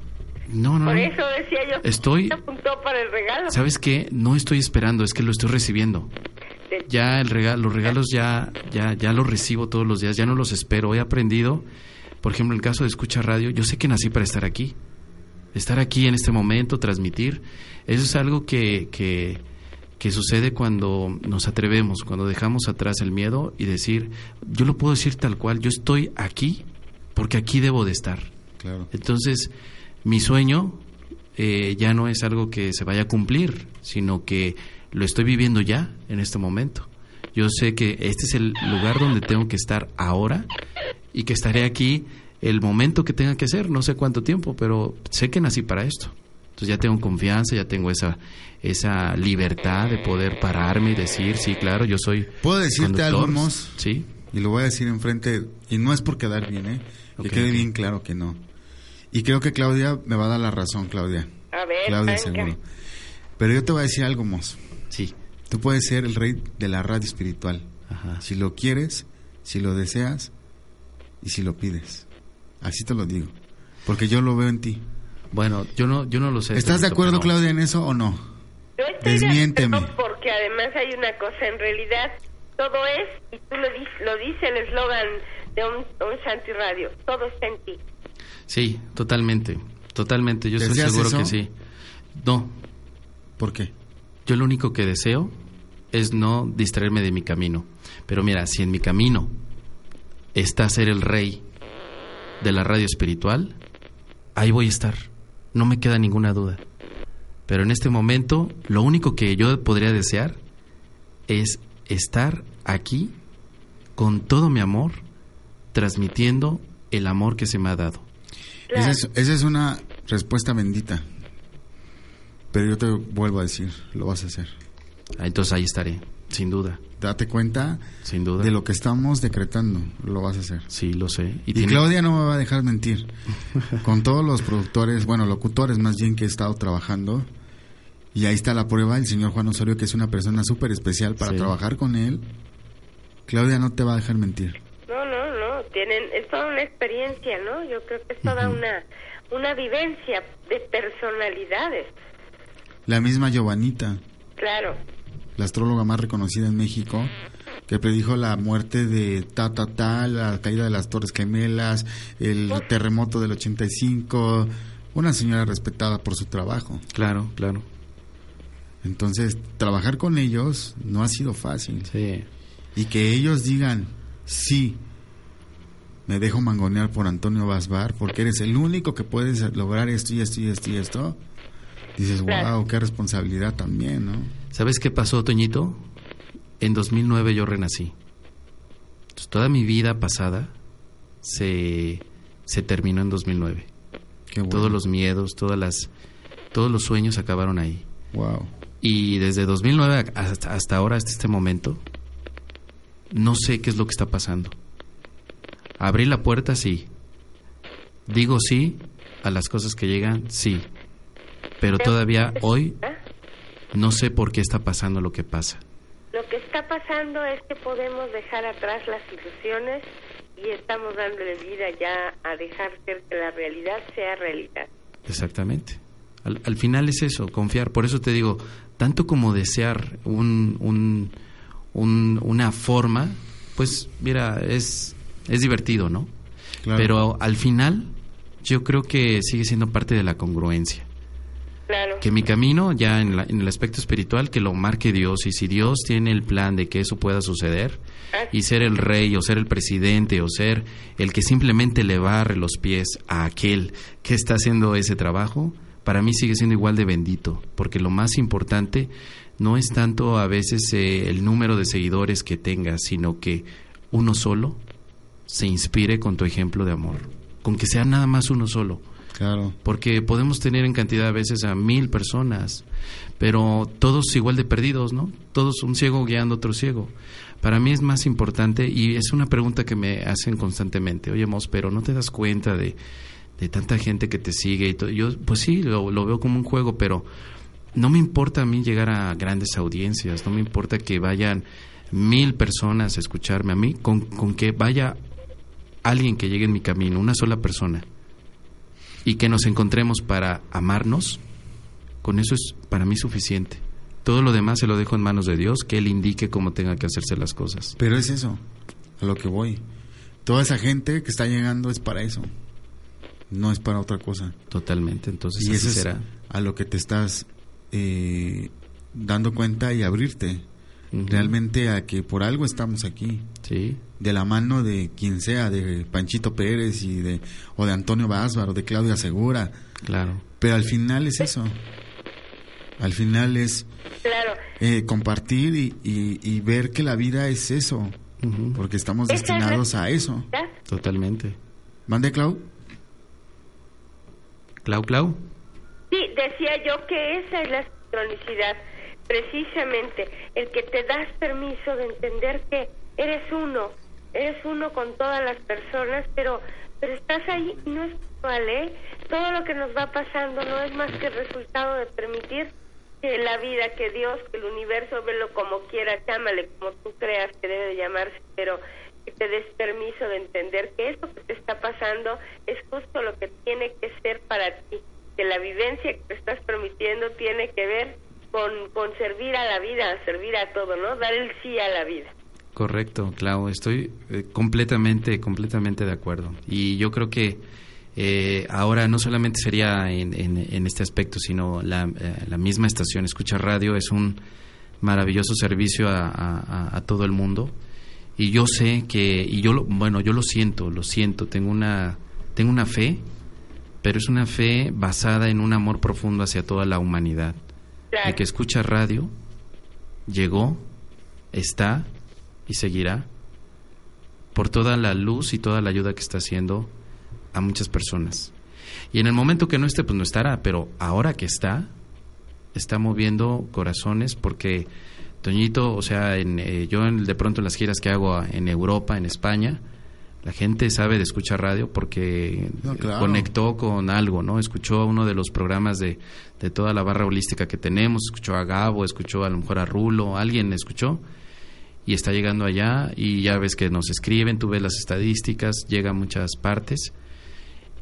No, no. Por eso decía yo. Estoy. Se apuntó para el regalo. ¿Sabes qué? No estoy esperando, es que lo estoy recibiendo. Ya el regalo, los regalos ya, ya, ya los recibo todos los días, ya no los espero. He aprendido por ejemplo, en el caso de escucha radio, yo sé que nací para estar aquí. Estar aquí en este momento, transmitir. Eso es algo que, que, sucede cuando nos atrevemos, cuando dejamos atrás el miedo y decir, yo lo puedo decir tal cual, yo estoy aquí porque aquí debo de estar. Entonces, mi sueño eh, ya no es algo que se vaya a cumplir, sino que lo estoy viviendo ya en este momento. Yo sé que este es el lugar donde tengo que estar ahora y que estaré aquí el momento que tenga que ser, no sé cuánto tiempo, pero sé que nací para esto. Entonces ya tengo confianza, ya tengo esa esa libertad de poder pararme y decir, sí, claro, yo soy ¿Puedo decirte algo, Sí. Y lo voy a decir enfrente, y no es por quedar bien, ¿eh? que quede bien claro que no. Y creo que Claudia me va a dar la razón, Claudia. A ver, Claudia, seguro. Pero yo te voy a decir algo, Mos. Sí. Tú puedes ser el rey de la radio espiritual. Ajá. Si lo quieres, si lo deseas, y si lo pides. Así te lo digo. Porque yo lo veo en ti. Bueno, yo no, yo no lo sé. ¿Estás de acuerdo, Claudia, en eso o no? Yo estoy Desmiénteme. porque además hay una cosa, en realidad todo es, y tú lo, lo dice el eslogan de un, un Santi Radio, todo está en ti. Sí, totalmente, totalmente, yo estoy seguro que sí. No. ¿Por qué? Yo lo único que deseo es no distraerme de mi camino. Pero mira, si en mi camino está ser el rey de la radio espiritual, ahí voy a estar. No me queda ninguna duda. Pero en este momento, lo único que yo podría desear es estar aquí con todo mi amor, transmitiendo el amor que se me ha dado. Esa es, esa es una respuesta bendita. Pero yo te vuelvo a decir, lo vas a hacer. Ah, entonces ahí estaré, sin duda date cuenta Sin duda. de lo que estamos decretando, lo vas a hacer. Sí, lo sé. Y, Claudia no me va a dejar mentir. Con todos los productores, bueno, locutores más bien que he estado trabajando, Y ahí está la prueba, el señor Juan Osorio, que es una persona súper especial para Sí. trabajar con él. Claudia no te va a dejar mentir. No, no, no, tienen, es toda una experiencia, ¿no? Yo creo que es toda una, una vivencia de personalidades, La misma Giovanita, claro. La astróloga más reconocida en México, que predijo la muerte de ta ta ta, la caída de las Torres Gemelas, el terremoto del 85, una señora respetada por su trabajo. Claro, claro. Entonces, trabajar con ellos no ha sido fácil. Sí. Y que ellos digan, sí, me dejo mangonear por Antonio Basbar, porque eres el único que puedes lograr esto y esto y esto y esto. Dices, wow, qué responsabilidad también, ¿no? ¿Sabes qué pasó, Toñito? En 2009 yo renací. Entonces, toda mi vida pasada se, se terminó en 2009. Qué bueno. Todos los miedos, todas las, todos los sueños acabaron ahí. Wow. Y desde 2009 hasta, hasta ahora, hasta este momento, no sé qué es lo que está pasando. Abrí la puerta, sí. Digo sí a las cosas que llegan, sí. Pero todavía hoy. No sé por qué está pasando lo que pasa. Lo que está pasando es que podemos dejar atrás las ilusiones y estamos dándole vida ya a dejar ser que la realidad sea realidad. Exactamente. Al, al final es eso, confiar. Por eso te digo, tanto como desear un, un- un- una forma, pues mira, es, es divertido, ¿no? Claro. Pero al final yo creo que sigue siendo parte de la congruencia. Claro. Que mi camino ya en, la- en el aspecto espiritual, que lo marque Dios. Y si Dios tiene el plan de que eso pueda suceder, y ser el rey o ser el presidente o ser el que simplemente le barre los pies a aquel que está haciendo ese trabajo, para mí sigue siendo igual de bendito, porque lo más importante no es tanto a veces eh, el número de seguidores que tengas, sino que uno solo se inspire con tu ejemplo de amor, con que sea nada más uno solo Claro. porque podemos tener en cantidad a veces a mil personas, pero todos igual de perdidos, ¿no? Todos un ciego guiando a otro ciego. Para mí es más importante y es una pregunta que me hacen constantemente. Oye, Mos, pero ¿no te das cuenta de, de tanta gente que te sigue? y? Yo, pues sí, lo, lo veo como un juego, pero no me importa a mí llegar a grandes audiencias, no me importa que vayan mil personas a escucharme a mí, con, con que vaya alguien que llegue en mi camino, una sola persona y que nos encontremos para amarnos, con eso es para mí suficiente. Todo lo demás se lo dejo en manos de Dios, que Él indique cómo tenga que hacerse las cosas. Pero es eso, a lo que voy. Toda esa gente que está llegando es para eso. No es para otra cosa. Totalmente, entonces y así eso es será. a lo que te estás eh, dando cuenta y abrirte. Realmente a que por algo estamos aquí. Sí, De la mano de quien sea, de Panchito Pérez y de, o de Antonio Básbar o de Claudia Segura. claro. Pero al final es eso. Al final es Claro. eh, compartir y, y- y ver que la vida es eso. Porque estamos destinados a eso. ¿Ya? Totalmente. ¿Mande, Clau? Clau, Clau. Sí, decía yo que esa es la sincronicidad, precisamente el que te das permiso de entender que eres uno, eres uno con todas las personas, pero pero estás ahí y no es casual, ¿eh? Todo lo que nos va pasando no es más que el resultado de permitir que la vida, que Dios, que el universo, velo como quieras, llámale como tú creas que debe de llamarse, pero que te des permiso de entender que esto que te está pasando es justo lo que tiene que ser para ti, que la vivencia que te estás permitiendo tiene que ver con, con servir a la vida, servir a todo, ¿no? Dar el sí a la vida. Correcto, Clau, estoy eh, completamente, completamente de acuerdo. Y yo creo que eh, ahora no solamente sería en, en- este aspecto, sino la, eh, la misma estación, Escucha Radio, es un maravilloso servicio a- a todo el mundo. Y yo sé que, y yo, lo, bueno, yo lo siento, lo siento, tengo una, tengo una fe, pero es una fe basada en un amor profundo hacia toda la humanidad. El que escucha radio llegó, está y seguirá por toda la luz y toda la ayuda que está haciendo a muchas personas. Y en el momento que no esté, pues no estará, pero ahora que está, está moviendo corazones porque Toñito, o sea, en, eh, yo de pronto en las giras que hago en Europa, en España, La gente sabe de escuchar radio porque conectó con algo, ¿no? Escuchó uno de los programas de, de toda la barra holística que tenemos, escuchó a Gabo, escuchó a lo mejor a Rulo, alguien escuchó y está llegando allá y ya ves que nos escriben, tú ves las estadísticas, llega a muchas partes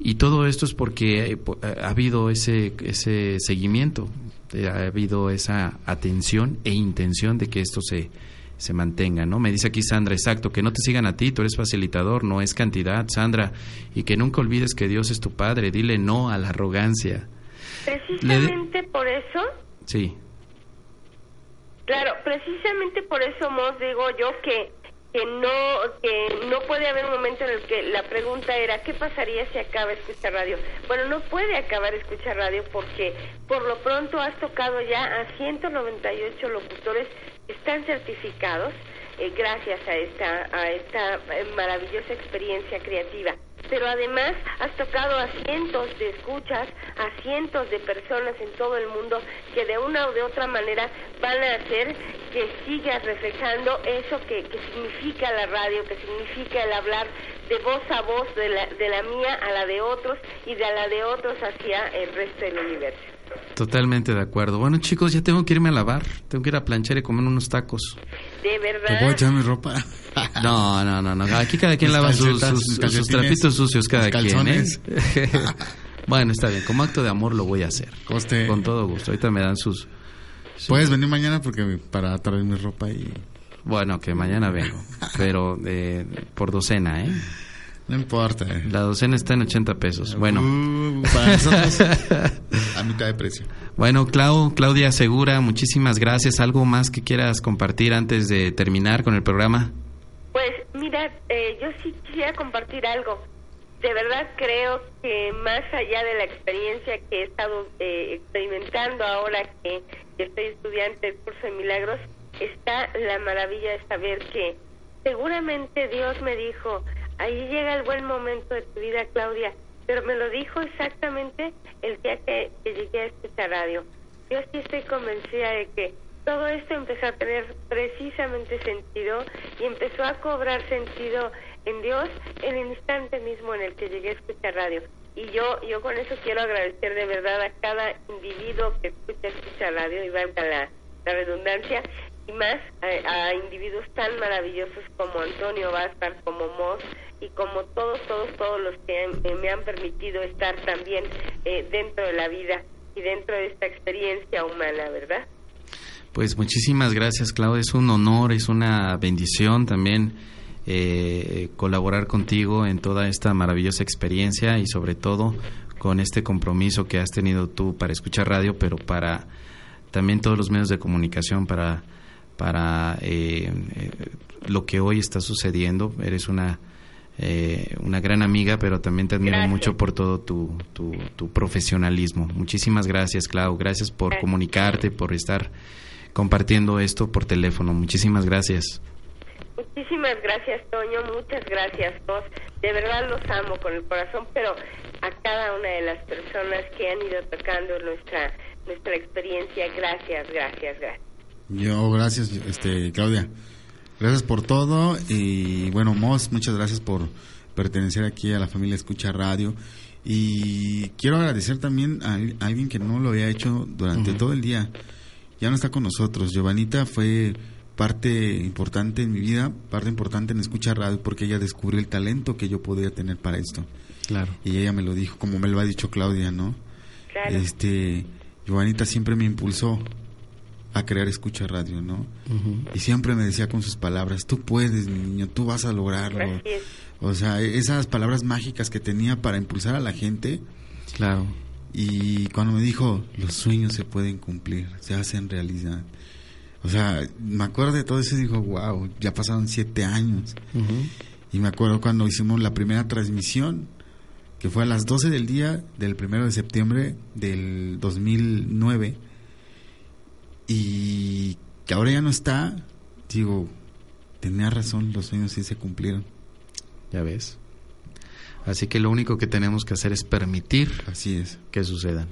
y todo esto es porque eh, ha habido ese, ese seguimiento, eh, ha habido esa atención e intención de que esto se, se mantenga, ¿no? Me dice aquí Sandra, exacto, que no te sigan a ti, tú eres facilitador, no es cantidad, Sandra, y que nunca olvides que Dios es tu Padre, dile no a la arrogancia. Precisamente por eso. Sí. Claro, precisamente por eso, Mos, digo yo que que no que no puede haber un momento en el que la pregunta era qué pasaría si acaba escuchar radio bueno no puede acabar escuchar radio porque por lo pronto has tocado ya a 198 locutores están certificados eh, gracias a esta a esta eh, maravillosa experiencia creativa pero además has tocado a cientos de escuchas, a cientos de personas en todo el mundo que de una o de otra manera van a hacer que sigas reflejando eso que, significa la radio, que significa el hablar de voz a voz, de la, de la mía a la de otros y de la de otros hacia el resto del universo. Totalmente de acuerdo. Bueno, chicos, ya tengo que irme a lavar. Tengo que ir a planchar y comer unos tacos. ¿De verdad? ¿Te puedo echar mi ropa? no, no, no, no. Aquí cada quien lava sus, trapitos sucios, cada quien. ¿eh? bueno, está bien. Como acto de amor lo voy a hacer. Con todo gusto. Ahorita me dan sus... Puedes venir mañana porque para traer mi ropa y... Bueno, que mañana vengo. pero eh, por docena, ¿eh? No importa. La docena está en 80 pesos. Bueno. Uh, para nosotros, a mitad de precio. Bueno, Clau, Claudia Segura, muchísimas gracias. ¿Algo más que quieras compartir antes de terminar con el programa? Pues mira, eh, yo sí quisiera compartir algo. De verdad creo que más allá de la experiencia que he estado eh, experimentando ahora que, que estoy estudiante del curso de milagros, está la maravilla de saber que seguramente Dios me dijo, ahí llega el buen momento de tu vida, Claudia, pero me lo dijo exactamente el día que, llegué a esta radio. Yo sí estoy convencida de que todo esto empezó a tener precisamente sentido y empezó a cobrar sentido en Dios en el instante mismo en el que llegué a escuchar radio. Y yo, yo con eso quiero agradecer de verdad a cada individuo que escucha, escucha radio y valga la, la redundancia, y más a, individuos tan maravillosos como Antonio Vázquez, como Moss y como todos, todos, todos los que eh, me han permitido estar también eh, dentro de la vida y dentro de esta experiencia humana, ¿verdad? Pues muchísimas gracias, Claudia. Es un honor, es una bendición también eh, colaborar contigo en toda esta maravillosa experiencia y sobre todo con este compromiso que has tenido tú para escuchar radio, pero para también todos los medios de comunicación, para para eh, eh, lo que hoy está sucediendo. Eres una, eh, una gran amiga, pero también te admiro mucho por todo tu, tu, profesionalismo. Muchísimas gracias, Clau. Gracias por comunicarte, por estar compartiendo esto por teléfono. Muchísimas gracias. Muchísimas gracias, Toño. Muchas gracias, vos. De verdad los amo con el corazón, pero a cada una de las personas que han ido tocando nuestra nuestra experiencia, gracias, gracias, gracias. Yo, gracias, este, Claudia. Gracias por todo y bueno, Moss, muchas gracias por pertenecer aquí a la familia Escucha Radio. Y quiero agradecer también a, alguien que no lo había hecho durante todo el día. Ya no está con nosotros. Giovanita fue parte importante en mi vida, parte importante en Escucha Radio, porque ella descubrió el talento que yo podía tener para esto. Claro. Y ella me lo dijo, como me lo ha dicho Claudia, ¿no? Claro. Este, Giovanita siempre me impulsó a crear escucha radio, ¿no? Y siempre me decía con sus palabras, tú puedes, mi niño, tú vas a lograrlo. O sea, esas palabras mágicas que tenía para impulsar a la gente. Claro. Y cuando me dijo, los sueños se pueden cumplir, se hacen realidad. O sea, me acuerdo de todo eso y digo, wow, ya pasaron siete años. Y me acuerdo cuando hicimos la primera transmisión, que fue a las 12 del día del primero de septiembre del 2009 y que ahora ya no está, digo, tenía razón, los sueños sí se cumplieron. Ya ves. Así que lo único que tenemos que hacer es permitir Así es. que sucedan.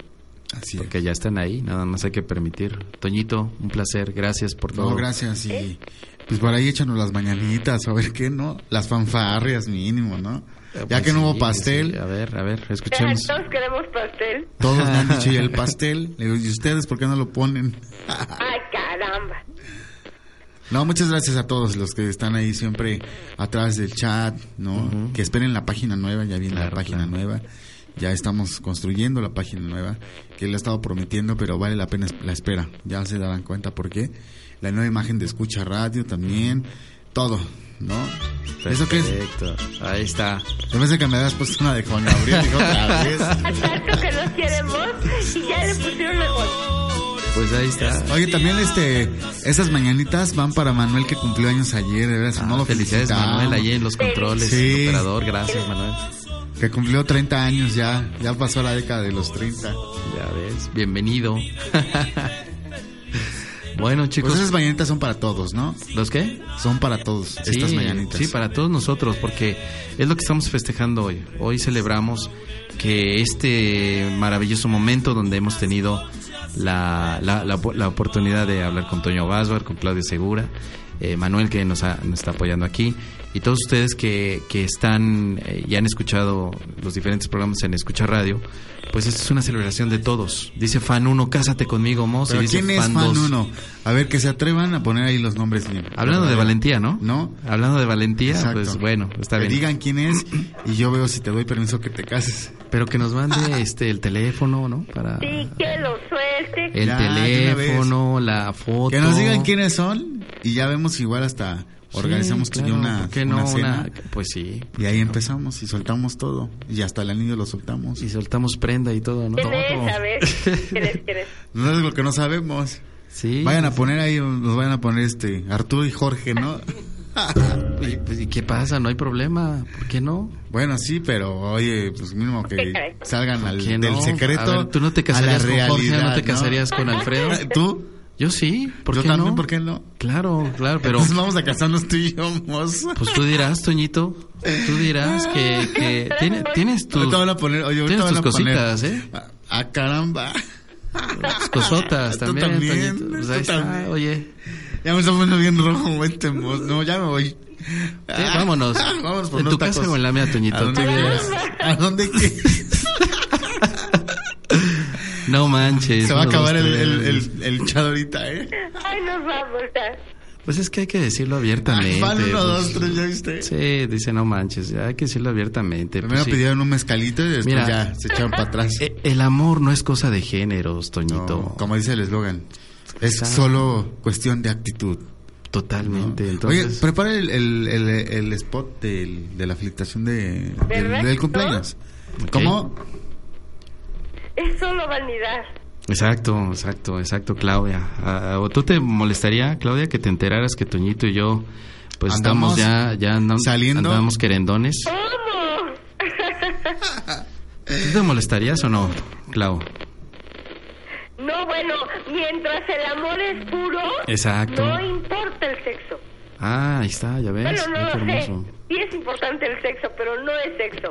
Así porque ya están ahí, nada más hay que permitir. Toñito, un placer, gracias por todo. No, gracias. Y pues por ahí échanos las mañanitas, a ver qué, ¿no? Las fanfarrias mínimo, ¿no? Eh, ya pues que no hubo pastel, sí, A ver, a ver, escuchemos. Todos queremos pastel. todos me han dicho, ¿y el pastel? Le digo, ¿y ustedes por qué no lo ponen? Ay, caramba. No, muchas gracias a todos los que están ahí siempre a través del chat, ¿no? Que esperen la página nueva, ya viene la página claro. nueva. Ya estamos construyendo la página nueva, que le he estado prometiendo, pero vale la pena la espera. Ya se darán cuenta por qué. La nueva imagen de escucha radio también, todo, ¿no? ¿Eso qué es? Perfecto, ahí está. Yo pensé que me habías puesto una de Juan Gabriel, digo, otra vez. Tanto que nos queremos y ya le pusieron la Pues ahí está. Oye, también este, esas mañanitas van para Manuel que cumplió años ayer, de veras, Ah, no lo felicidades. Manuel allí en los controles, Sí. operador, gracias Manuel. Que cumplió 30 años ya, ya pasó la década de los 30. Ya ves, bienvenido. bueno chicos, Pues esas mañanitas son para todos, ¿no? ¿los qué? Son para todos, estas sí, mañanitas. Sí, para todos nosotros, porque es lo que estamos festejando hoy. Hoy celebramos que este maravilloso momento donde hemos tenido la, la, la, la oportunidad de hablar con Toño Basbar, con Claudia Segura, eh, Manuel que nos, ha- nos está apoyando aquí, y todos ustedes que, que están eh, y han escuchado los diferentes programas en Escucha Radio, pues esto es una celebración de todos. Dice fan 1, cásate conmigo, Mos, y dice ¿quién es fan 2. 1? A ver, que se atrevan a poner ahí los nombres bien. Hablando de valentía, ¿no? ¿No? Hablando de valentía, Exacto. pues bueno, está Que bien. digan quién es y yo veo si te doy permiso que te cases. Pero que nos mande este el teléfono, ¿no? Para Sí, que suelte. el Ya, teléfono, la foto. Que nos digan quiénes son y ya vemos igual hasta Sí, organizamos claro, una, ¿por qué una no? cena. Una- pues sí. Y ahí empezamos y soltamos todo. Y hasta el anillo lo soltamos. Y soltamos prenda y todo, ¿no? ¿Quién es? Todo. A ver, ¿quién es? ¿Quién es? No es lo que no sabemos. Sí. Vayan a poner ahí, nos vayan a poner este Arturo y Jorge, ¿no? ¿Y, pues, ¿y qué pasa? No hay problema. ¿Por qué no? bueno, sí, pero oye, pues mínimo que salgan al, ¿Qué del no? secreto. A ver, ¿Tú no te casarías con Jorge? ¿No te casarías con Alfredo? ¿Tú? Yo sí. ¿Por Yo qué también, no? ¿por qué no? Claro, claro, pero... Entonces vamos a casarnos tú y yo, mozo. Pues tú dirás, Toñito. Tú dirás que, que tiene- tienes tus, ahorita van a poner, oye, tienes tus a poner. cositas, ¿eh? Ah, caramba. tus cosotas Tú también, también, Toñito. Pues tú ahí está, también. oye. Ya me está poniendo bien rojo, vete, mozo. No, ya me voy. Sí, vámonos. vámonos por ¿En tu casa tacos. o en la mía, Toñito? ¿A dónde. ¿A dónde? No manches. Se va a acabar el, el, el, el chat ahorita, ¿eh? Ay, nos vamos. ya. Pues es que hay que decirlo abiertamente. Van uno, pues. dos, tres, ¿ya viste? Sí, dice no manches, ya hay que decirlo abiertamente. Primero pues sí. pidieron un mezcalito y después Mira, ya se echaron para atrás. Eh, El amor no es cosa de géneros, Toñito. No, como dice el eslogan, es Exacto. solo cuestión de actitud. Totalmente. Entonces, Oye, prepara el, el, el, el spot del- de la felicitación de, del, del cumpleaños. Ok. ¿Cómo? Es solo vanidad. exacto, exacto, exacto, Claudia. Ah, ¿O tú te molestaría, Claudia, que te enteraras que Toñito y yo, pues Andamos estamos ya, ya andam- saliendo. andamos querendones? ¿Cómo? ¿Tú te molestarías o no, Clau? No, bueno, mientras el amor es puro, Exacto. no importa el sexo. Ah, ahí está, ya ves. Bueno, no sé. hermoso. Sí es importante el sexo, pero no es sexo.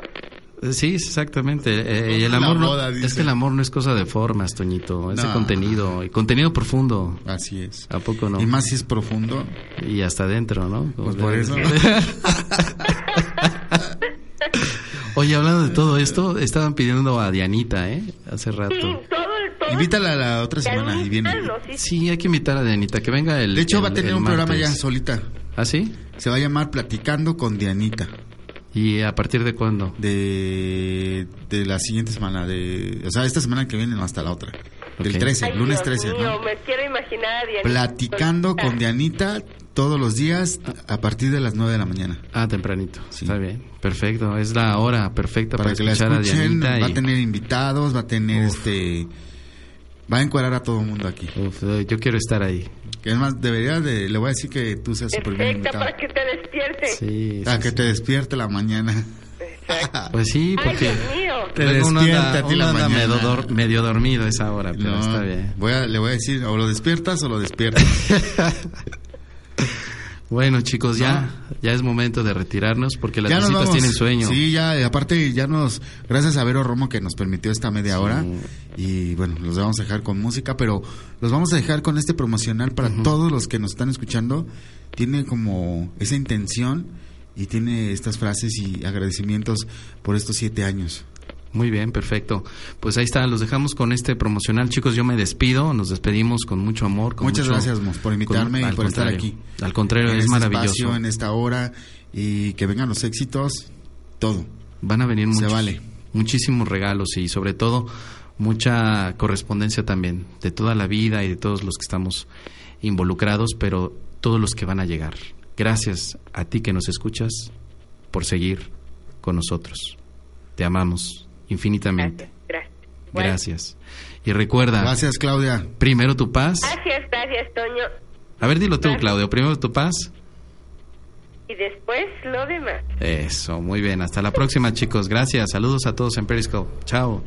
Eh, Sí, exactamente. Eh, y el amor no- es que el amor no es cosa de formas, Toñito, es de No. contenido y contenido profundo. Así es. ¿A poco no? Y más si es profundo. Y hasta adentro, ¿no? Como Pues por eso. Oye, hablando de todo esto, estaban pidiendo a Dianita, ¿eh? Hace rato. Sí, todo Invítala la otra semana y viene. Sí, sí. Sí, hay que invitar a Dianita, que venga el. De hecho, el- va a tener un programa ya solita. ¿Ah, sí? Se va a llamar Platicando con Dianita. ¿Y a partir de cuándo? De, de la siguiente semana. de O sea, esta semana que viene, no hasta la otra. Del Ok. 13, Ay, lunes Dios 13, mío, ¿no? me quiero imaginar a Dianita. Platicando con Dianita todos los días a partir de las 9 de la mañana. Ah, tempranito. Sí. Está bien. Perfecto. Es la hora perfecta para, Para que la escuchar escuchen, a Dianita. va y- a tener invitados, va a tener Uf. este... Va a encuadrar a todo el mundo aquí. Uf, eh, yo quiero estar ahí. Que es más, debería de... Le voy a decir que tú seas su primer Perfecta invitado. para que te despierte. Sí. A sí, que sí. te despierte la mañana. Exacto. Pues sí, Ay, porque. Dios mío. Te uno despierta anda, a ti la mañana. medio, dor- medio dormido esa hora, pero No, está bien. Voy a, le voy a decir, o lo despiertas o lo despiertas. Bueno, chicos, ya, ya es momento de retirarnos porque las Ya visitas tienen sueño. Sí, ya, aparte ya nos, gracias a Vero Romo que nos permitió esta media hora y bueno, los vamos a dejar con música, pero los vamos a dejar con este promocional para todos los que nos están escuchando. Tiene como esa intención y tiene estas frases y agradecimientos por estos siete años. Muy bien, perfecto. Pues ahí está, los dejamos con este promocional. Chicos, yo me despido, nos despedimos con mucho amor. Con Muchas mucho- gracias, Mos, por invitarme con- y por estar aquí. Al contrario, en es este maravilloso. espacio, en esta hora y que vengan los éxitos, todo. Van a venir Se muchos, vale. muchísimos regalos y sobre todo mucha correspondencia también de toda la vida y de todos los que estamos involucrados, pero todos los que van a llegar. Gracias a ti que nos escuchas por seguir con nosotros. Te amamos infinitamente. Gracias. Bueno, Gracias. Y recuerda, Gracias, Claudia. primero tu paz. Gracias, gracias, Toño. A ver, dilo tú, Gracias. Claudio. Primero tu paz. Y después lo demás. Eso, muy bien. Hasta la próxima, chicos. Gracias. Saludos a todos en Periscope. Chao.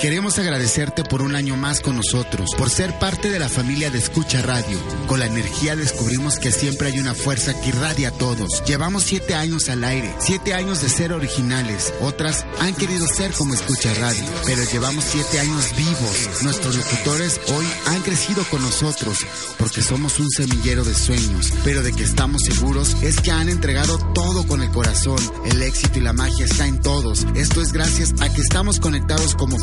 Queremos agradecerte por un año más con nosotros, por ser parte de la familia de Escucha Radio. Con la energía descubrimos que siempre hay una fuerza que irradia a todos. Llevamos siete años al aire, siete años de ser originales. Otras han querido ser como Escucha Radio, pero llevamos siete años vivos. Nuestros locutores hoy han crecido con nosotros porque somos un semillero de sueños, pero de que estamos seguros es que han entregado todo con el corazón. El éxito y la magia está en todos. Esto es gracias a que estamos conectados como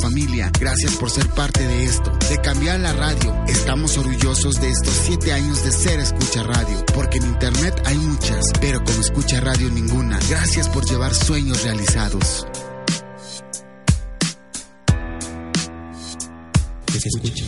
Gracias por ser parte de esto, de cambiar la radio. Estamos orgullosos de estos siete años de ser Escucha Radio, porque en Internet hay muchas, pero como Escucha Radio ninguna. Gracias por llevar sueños realizados. Escucha.